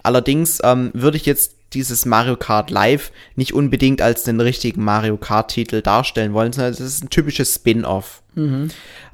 Allerdings ähm, würde ich jetzt dieses Mario Kart Live nicht unbedingt als den richtigen Mario Kart Titel darstellen wollen, sondern es ist ein typisches Spin-off. Mhm.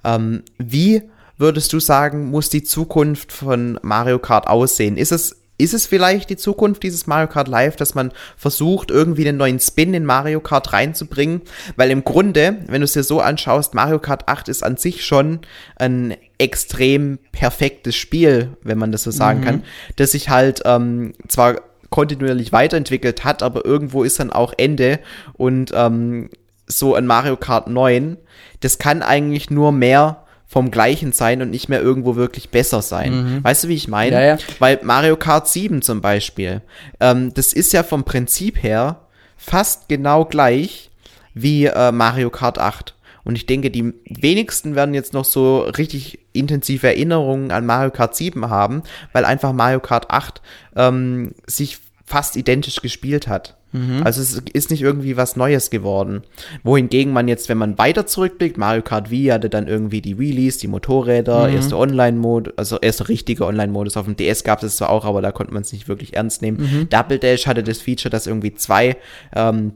Ähm, wie würdest du sagen, muss die Zukunft von Mario Kart aussehen? Ist es ist es vielleicht die Zukunft dieses Mario Kart Live, dass man versucht, irgendwie einen neuen Spin in Mario Kart reinzubringen? Weil im Grunde, wenn du es dir so anschaust, Mario Kart 8 ist an sich schon ein extrem perfektes Spiel, wenn man das so sagen mhm. kann, das sich halt ähm, zwar kontinuierlich weiterentwickelt hat, aber irgendwo ist dann auch Ende und ähm, so ein Mario Kart 9, das kann eigentlich nur mehr vom gleichen sein und nicht mehr irgendwo wirklich besser sein. Mhm. Weißt du, wie ich meine? Ja, ja. Weil Mario Kart 7 zum Beispiel, ähm, das ist ja vom Prinzip her fast genau gleich wie äh, Mario Kart 8. Und ich denke, die wenigsten werden jetzt noch so richtig intensive Erinnerungen an Mario Kart 7 haben, weil einfach Mario Kart 8 ähm, sich fast identisch gespielt hat. Mhm. Also es ist nicht irgendwie was Neues geworden. Wohingegen man jetzt, wenn man weiter zurückblickt, Mario Kart Wii hatte dann irgendwie die Wheelies, die Motorräder, mhm. erste Online-Mode, also erste richtige Online-Modus. Auf dem DS gab es zwar auch, aber da konnte man es nicht wirklich ernst nehmen. Mhm. Double Dash hatte das Feature, dass irgendwie zwei ähm,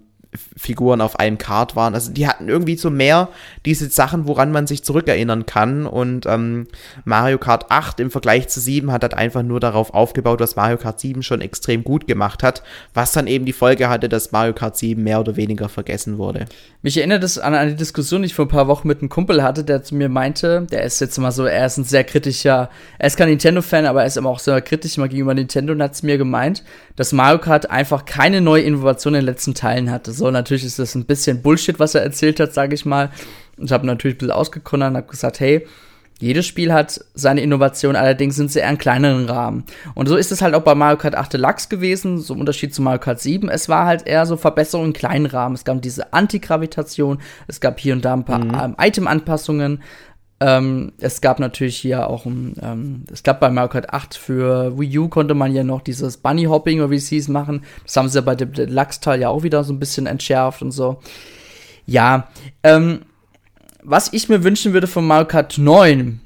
Figuren auf einem Card waren. Also die hatten irgendwie so mehr diese Sachen, woran man sich zurückerinnern kann. Und ähm, Mario Kart 8 im Vergleich zu 7 hat halt einfach nur darauf aufgebaut, was Mario Kart 7 schon extrem gut gemacht hat, was dann eben die Folge hatte, dass Mario Kart 7 mehr oder weniger vergessen wurde. Mich erinnert es an eine Diskussion, die ich vor ein paar Wochen mit einem Kumpel hatte, der zu mir meinte, der ist jetzt mal so, er ist ein sehr kritischer, er ist kein Nintendo-Fan, aber er ist immer auch sehr kritisch mal gegenüber Nintendo und hat es mir gemeint, dass Mario Kart einfach keine neue Innovation in den letzten Teilen hatte. So, natürlich ist das ein bisschen Bullshit, was er erzählt hat, sage ich mal. Ich habe natürlich ein bisschen ausgekonnt und habe gesagt, hey, jedes Spiel hat seine Innovation, allerdings sind sie eher in kleineren Rahmen. Und so ist es halt auch bei Mario Kart 8 Deluxe gewesen, so im Unterschied zu Mario Kart 7. Es war halt eher so Verbesserungen in kleinen Rahmen. Es gab diese Antigravitation, es gab hier und da ein paar mhm. ähm, Item-Anpassungen. Ähm, es gab natürlich hier auch, ähm, es gab bei Mario Kart 8 für Wii U konnte man ja noch dieses Bunny Hopping oder wie es hieß machen. Das haben sie ja bei dem Deluxe-Teil ja auch wieder so ein bisschen entschärft und so. Ja, ähm, was ich mir wünschen würde von Mario Kart 9,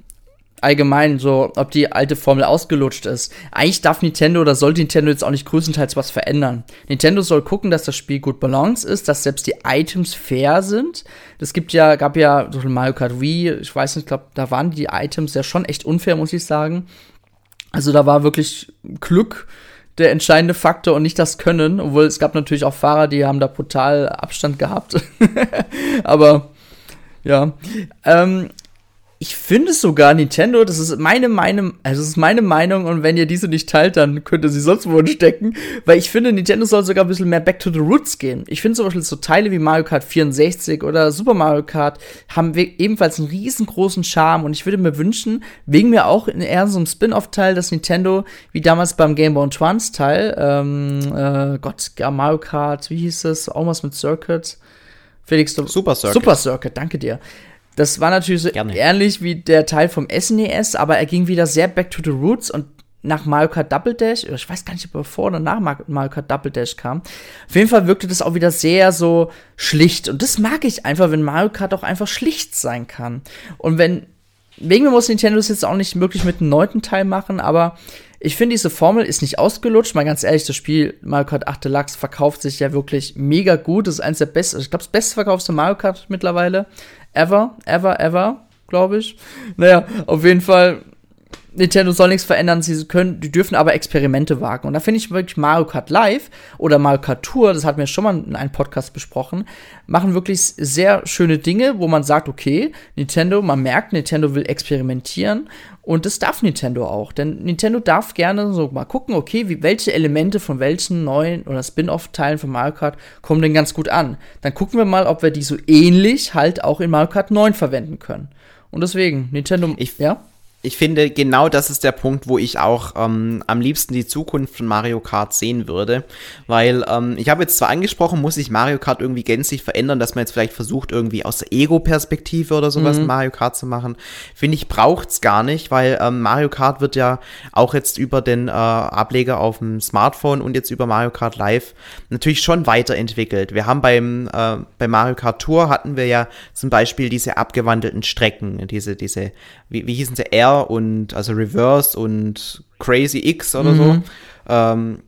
allgemein so, ob die alte Formel ausgelutscht ist. Eigentlich darf Nintendo oder sollte Nintendo jetzt auch nicht größtenteils was verändern. Nintendo soll gucken, dass das Spiel gut balanced ist, dass selbst die Items fair sind. Es gibt ja, gab ja so Mario Kart Wii, ich weiß nicht, ich glaube, da waren die Items ja schon echt unfair, muss ich sagen. Also da war wirklich Glück der entscheidende Faktor und nicht das Können, obwohl es gab natürlich auch Fahrer, die haben da brutal Abstand gehabt. *laughs* Aber ja. Ähm, ich finde sogar Nintendo, das ist meine Meinung, also das ist meine Meinung und wenn ihr diese nicht teilt, dann könnt ihr sie sonst wo stecken, weil ich finde, Nintendo soll sogar ein bisschen mehr back to the roots gehen. Ich finde zum Beispiel so Teile wie Mario Kart 64 oder Super Mario Kart haben ebenfalls einen riesengroßen Charme und ich würde mir wünschen, wegen mir auch in eher so einem Spin-off-Teil, dass Nintendo, wie damals beim Game Boy Advance Teil, ähm, äh, Gott, ja, Mario Kart, wie hieß es, auch was mit Circuit, Felix, Super Circuit. Super Circuit, danke dir. Das war natürlich so Gerne. ähnlich wie der Teil vom SNES, e aber er ging wieder sehr back to the roots und nach Mario Kart Double Dash, ich weiß gar nicht, ob er vor oder nach Mario Kart Double Dash kam. Auf jeden Fall wirkte das auch wieder sehr so schlicht. Und das mag ich einfach, wenn Mario Kart auch einfach schlicht sein kann. Und wenn, wegen mir muss Nintendo es jetzt auch nicht möglich mit einem neunten Teil machen, aber ich finde, diese Formel ist nicht ausgelutscht. Mal ganz ehrlich, das Spiel Mario Kart 8 Deluxe verkauft sich ja wirklich mega gut. Das ist eines der besten, ich glaube, das bestverkaufte Mario Kart mittlerweile ever, ever, ever, glaube ich. Naja, auf jeden Fall Nintendo soll nichts verändern, sie können, die dürfen aber Experimente wagen. Und da finde ich wirklich Mario Kart Live oder Mario Kart Tour, das hatten wir schon mal in einem Podcast besprochen, machen wirklich sehr schöne Dinge, wo man sagt, okay, Nintendo, man merkt, Nintendo will experimentieren und das darf Nintendo auch, denn Nintendo darf gerne so mal gucken, okay, wie, welche Elemente von welchen neuen oder Spin-off-Teilen von Mario Kart kommen denn ganz gut an. Dann gucken wir mal, ob wir die so ähnlich halt auch in Mario Kart 9 verwenden können. Und deswegen, Nintendo, ich, ja? Ich finde, genau das ist der Punkt, wo ich auch ähm, am liebsten die Zukunft von Mario Kart sehen würde. Weil ähm, ich habe jetzt zwar angesprochen, muss sich Mario Kart irgendwie gänzlich verändern, dass man jetzt vielleicht versucht, irgendwie aus der Ego-Perspektive oder sowas mhm. Mario Kart zu machen. Finde ich, braucht's gar nicht, weil ähm, Mario Kart wird ja auch jetzt über den äh, Ableger auf dem Smartphone und jetzt über Mario Kart Live natürlich schon weiterentwickelt. Wir haben beim äh, bei Mario Kart Tour hatten wir ja zum Beispiel diese abgewandelten Strecken, diese, diese, wie, wie hießen sie, R und also Reverse und Crazy X oder mhm. so. Ähm,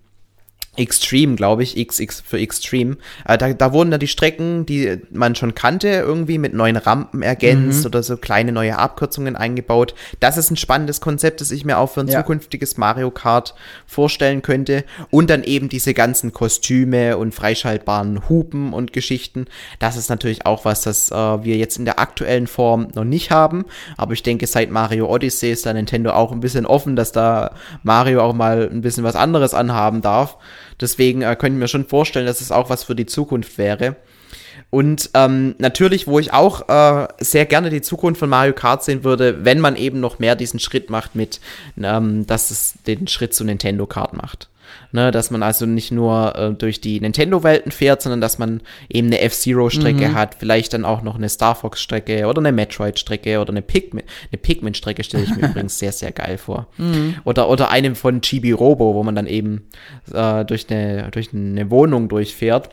Extreme, glaube ich, XX für Extreme. Äh, da, da wurden dann die Strecken, die man schon kannte, irgendwie mit neuen Rampen ergänzt mhm. oder so kleine neue Abkürzungen eingebaut. Das ist ein spannendes Konzept, das ich mir auch für ein ja. zukünftiges Mario Kart vorstellen könnte. Und dann eben diese ganzen Kostüme und freischaltbaren Hupen und Geschichten. Das ist natürlich auch was, das äh, wir jetzt in der aktuellen Form noch nicht haben. Aber ich denke, seit Mario Odyssey ist da Nintendo auch ein bisschen offen, dass da Mario auch mal ein bisschen was anderes anhaben darf. Deswegen äh, könnte ich mir schon vorstellen, dass es auch was für die Zukunft wäre. Und ähm, natürlich, wo ich auch äh, sehr gerne die Zukunft von Mario Kart sehen würde, wenn man eben noch mehr diesen Schritt macht mit, ähm, dass es den Schritt zu Nintendo Kart macht. Ne, dass man also nicht nur äh, durch die Nintendo-Welten fährt, sondern dass man eben eine F-Zero-Strecke mhm. hat, vielleicht dann auch noch eine Star Fox-Strecke oder eine Metroid-Strecke oder eine Pikmin, eine Pikmin-Strecke stelle ich mir *laughs* übrigens sehr, sehr geil vor. Mhm. Oder, oder einem von Chibi Robo, wo man dann eben äh, durch, eine, durch eine Wohnung durchfährt,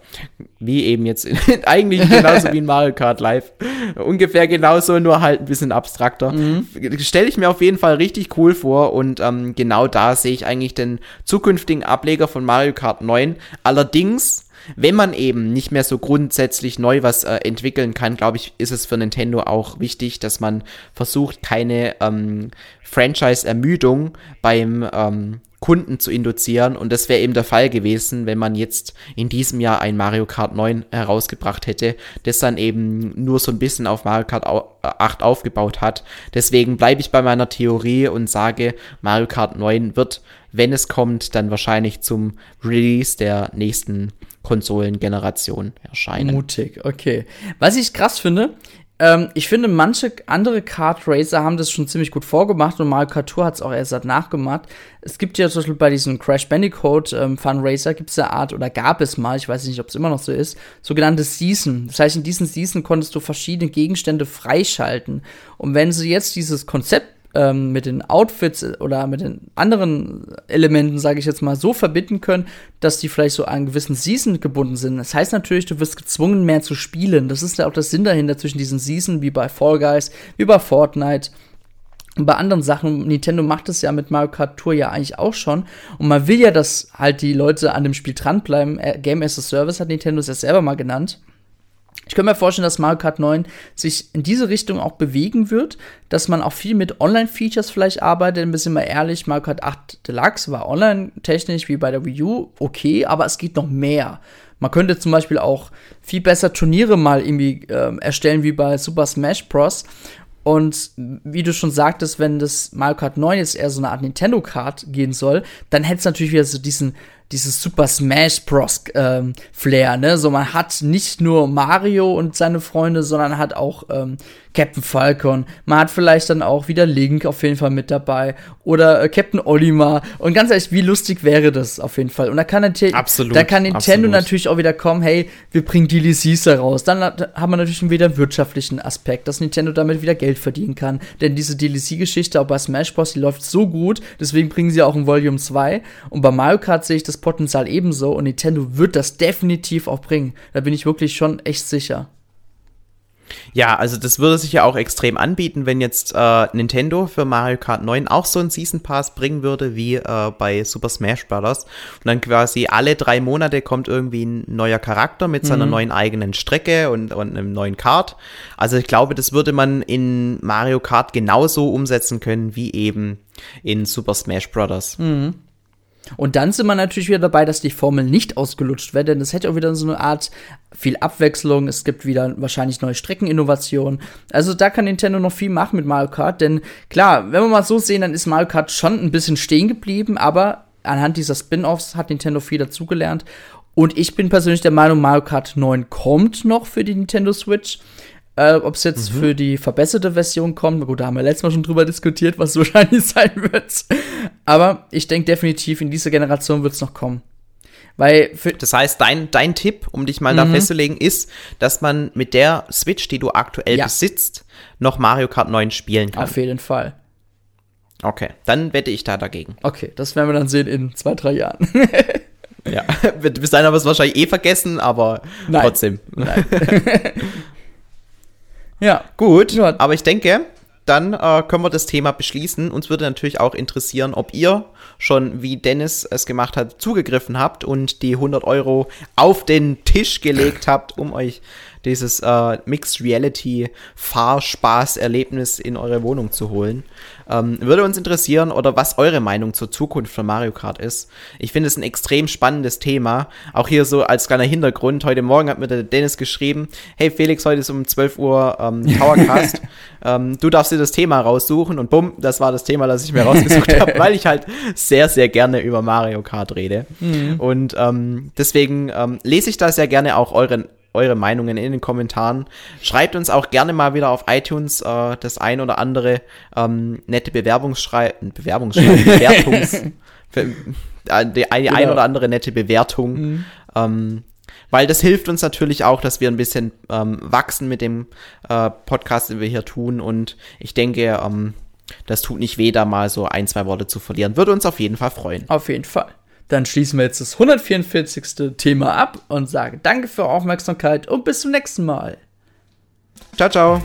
wie eben jetzt *laughs* eigentlich genauso wie in Mario Kart Live. Ungefähr genauso, nur halt ein bisschen abstrakter. Mhm. Stelle ich mir auf jeden Fall richtig cool vor und ähm, genau da sehe ich eigentlich den zukünftigen Ableger von Mario Kart 9. Allerdings wenn man eben nicht mehr so grundsätzlich neu was äh, entwickeln kann, glaube ich, ist es für Nintendo auch wichtig, dass man versucht, keine ähm, Franchise-Ermüdung beim ähm, Kunden zu induzieren. Und das wäre eben der Fall gewesen, wenn man jetzt in diesem Jahr ein Mario Kart 9 herausgebracht hätte, das dann eben nur so ein bisschen auf Mario Kart 8 aufgebaut hat. Deswegen bleibe ich bei meiner Theorie und sage, Mario Kart 9 wird, wenn es kommt, dann wahrscheinlich zum Release der nächsten Konsolengeneration erscheinen. Mutig, okay. Was ich krass finde, ähm, ich finde, manche andere Kart Racer haben das schon ziemlich gut vorgemacht und Mario Kart Tour hat es auch erst nachgemacht. Es gibt ja zum Beispiel bei diesem Crash Bandicoot ähm, Fun Racer gibt es eine Art, oder gab es mal, ich weiß nicht, ob es immer noch so ist, sogenannte Season. Das heißt, in diesen Season konntest du verschiedene Gegenstände freischalten. Und wenn sie jetzt dieses Konzept ähm, mit den Outfits oder mit den anderen Elementen, sage ich jetzt mal, so verbinden können, dass die vielleicht so an gewissen Season gebunden sind. Das heißt natürlich, du wirst gezwungen, mehr zu spielen. Das ist ja auch der Sinn dahinter zwischen diesen Season, wie bei Fall Guys, wie bei Fortnite. Und bei anderen Sachen, Nintendo macht es ja mit Mario Kart Tour ja eigentlich auch schon. Und man will ja, dass halt die Leute an dem Spiel dranbleiben. Äh, Game as a Service hat Nintendo es ja selber mal genannt. Ich könnte mir vorstellen, dass Mario Kart 9 sich in diese Richtung auch bewegen wird, dass man auch viel mit Online-Features vielleicht arbeitet. Ein bisschen mal ehrlich, Mario Kart 8 Deluxe war online-technisch wie bei der Wii U okay, aber es geht noch mehr. Man könnte zum Beispiel auch viel besser Turniere mal irgendwie äh, erstellen wie bei Super Smash Bros. Und wie du schon sagtest, wenn das Mario Kart 9 jetzt eher so eine Art Nintendo Kart gehen soll, dann hätte es natürlich wieder so diesen dieses Super Smash Bros. Ähm, Flair, ne? So, man hat nicht nur Mario und seine Freunde, sondern hat auch ähm, Captain Falcon. Man hat vielleicht dann auch wieder Link auf jeden Fall mit dabei. Oder äh, Captain Olimar. Und ganz ehrlich, wie lustig wäre das auf jeden Fall. Und da kann, absolut, da kann Nintendo absolut. natürlich auch wieder kommen, hey, wir bringen DLCs heraus. Dann haben wir natürlich wieder einen wirtschaftlichen Aspekt, dass Nintendo damit wieder Geld verdienen kann. Denn diese DLC-Geschichte auch bei Smash Bros., die läuft so gut, deswegen bringen sie auch ein Volume 2. Und bei Mario Kart sehe ich das Potenzial ebenso und Nintendo wird das definitiv auch bringen. Da bin ich wirklich schon echt sicher. Ja, also das würde sich ja auch extrem anbieten, wenn jetzt äh, Nintendo für Mario Kart 9 auch so einen Season Pass bringen würde wie äh, bei Super Smash Bros. Und dann quasi alle drei Monate kommt irgendwie ein neuer Charakter mit seiner mhm. neuen eigenen Strecke und, und einem neuen Kart. Also ich glaube, das würde man in Mario Kart genauso umsetzen können wie eben in Super Smash Bros. Mhm. Und dann sind wir natürlich wieder dabei, dass die Formel nicht ausgelutscht wird, denn es hätte auch wieder so eine Art viel Abwechslung. Es gibt wieder wahrscheinlich neue Streckeninnovationen. Also da kann Nintendo noch viel machen mit Mario Kart, denn klar, wenn wir mal so sehen, dann ist Mario Kart schon ein bisschen stehen geblieben, aber anhand dieser Spin-offs hat Nintendo viel dazugelernt. Und ich bin persönlich der Meinung, Mario Kart 9 kommt noch für die Nintendo Switch. Äh, Ob es jetzt mhm. für die verbesserte Version kommt, gut, da haben wir letztes Mal schon drüber diskutiert, was es *laughs* wahrscheinlich sein wird. Aber ich denke definitiv, in dieser Generation wird es noch kommen. Weil das heißt, dein, dein Tipp, um dich mal mhm. da festzulegen, ist, dass man mit der Switch, die du aktuell ja. besitzt, noch Mario Kart 9 spielen kann. Auf jeden Fall. Okay, dann wette ich da dagegen. Okay, das werden wir dann sehen in zwei, drei Jahren. ja, *laughs* bis dahin haben wir es wahrscheinlich eh vergessen, aber Nein. trotzdem. Nein. *laughs* Ja. Gut, ja. aber ich denke, dann äh, können wir das Thema beschließen. Uns würde natürlich auch interessieren, ob ihr schon, wie Dennis es gemacht hat, zugegriffen habt und die 100 Euro auf den Tisch gelegt habt, um euch dieses äh, Mixed Reality Fahrspaß-Erlebnis in eure Wohnung zu holen. Ähm, würde uns interessieren, oder was eure Meinung zur Zukunft von Mario Kart ist. Ich finde es ein extrem spannendes Thema. Auch hier so als kleiner Hintergrund. Heute Morgen hat mir der Dennis geschrieben, hey Felix, heute ist um 12 Uhr ähm, Towercast. *laughs* ähm, du darfst dir das Thema raussuchen und bumm, das war das Thema, das ich mir rausgesucht habe, *laughs* weil ich halt sehr, sehr gerne über Mario Kart rede. Mhm. Und ähm, deswegen ähm, lese ich da sehr gerne auch euren eure Meinungen in den Kommentaren. Schreibt uns auch gerne mal wieder auf iTunes äh, das ein oder andere ähm, nette Bewerbungsschreiben, Bewerbungsschreiben, *laughs* Bewertungs die, die genau. ein oder andere nette Bewertung. Mhm. Ähm, weil das hilft uns natürlich auch, dass wir ein bisschen ähm, wachsen mit dem äh, Podcast, den wir hier tun. Und ich denke, ähm, das tut nicht weh, da mal so ein, zwei Worte zu verlieren. Würde uns auf jeden Fall freuen. Auf jeden Fall. Dann schließen wir jetzt das 144. Thema ab und sagen Danke für eure Aufmerksamkeit und bis zum nächsten Mal. Ciao, ciao.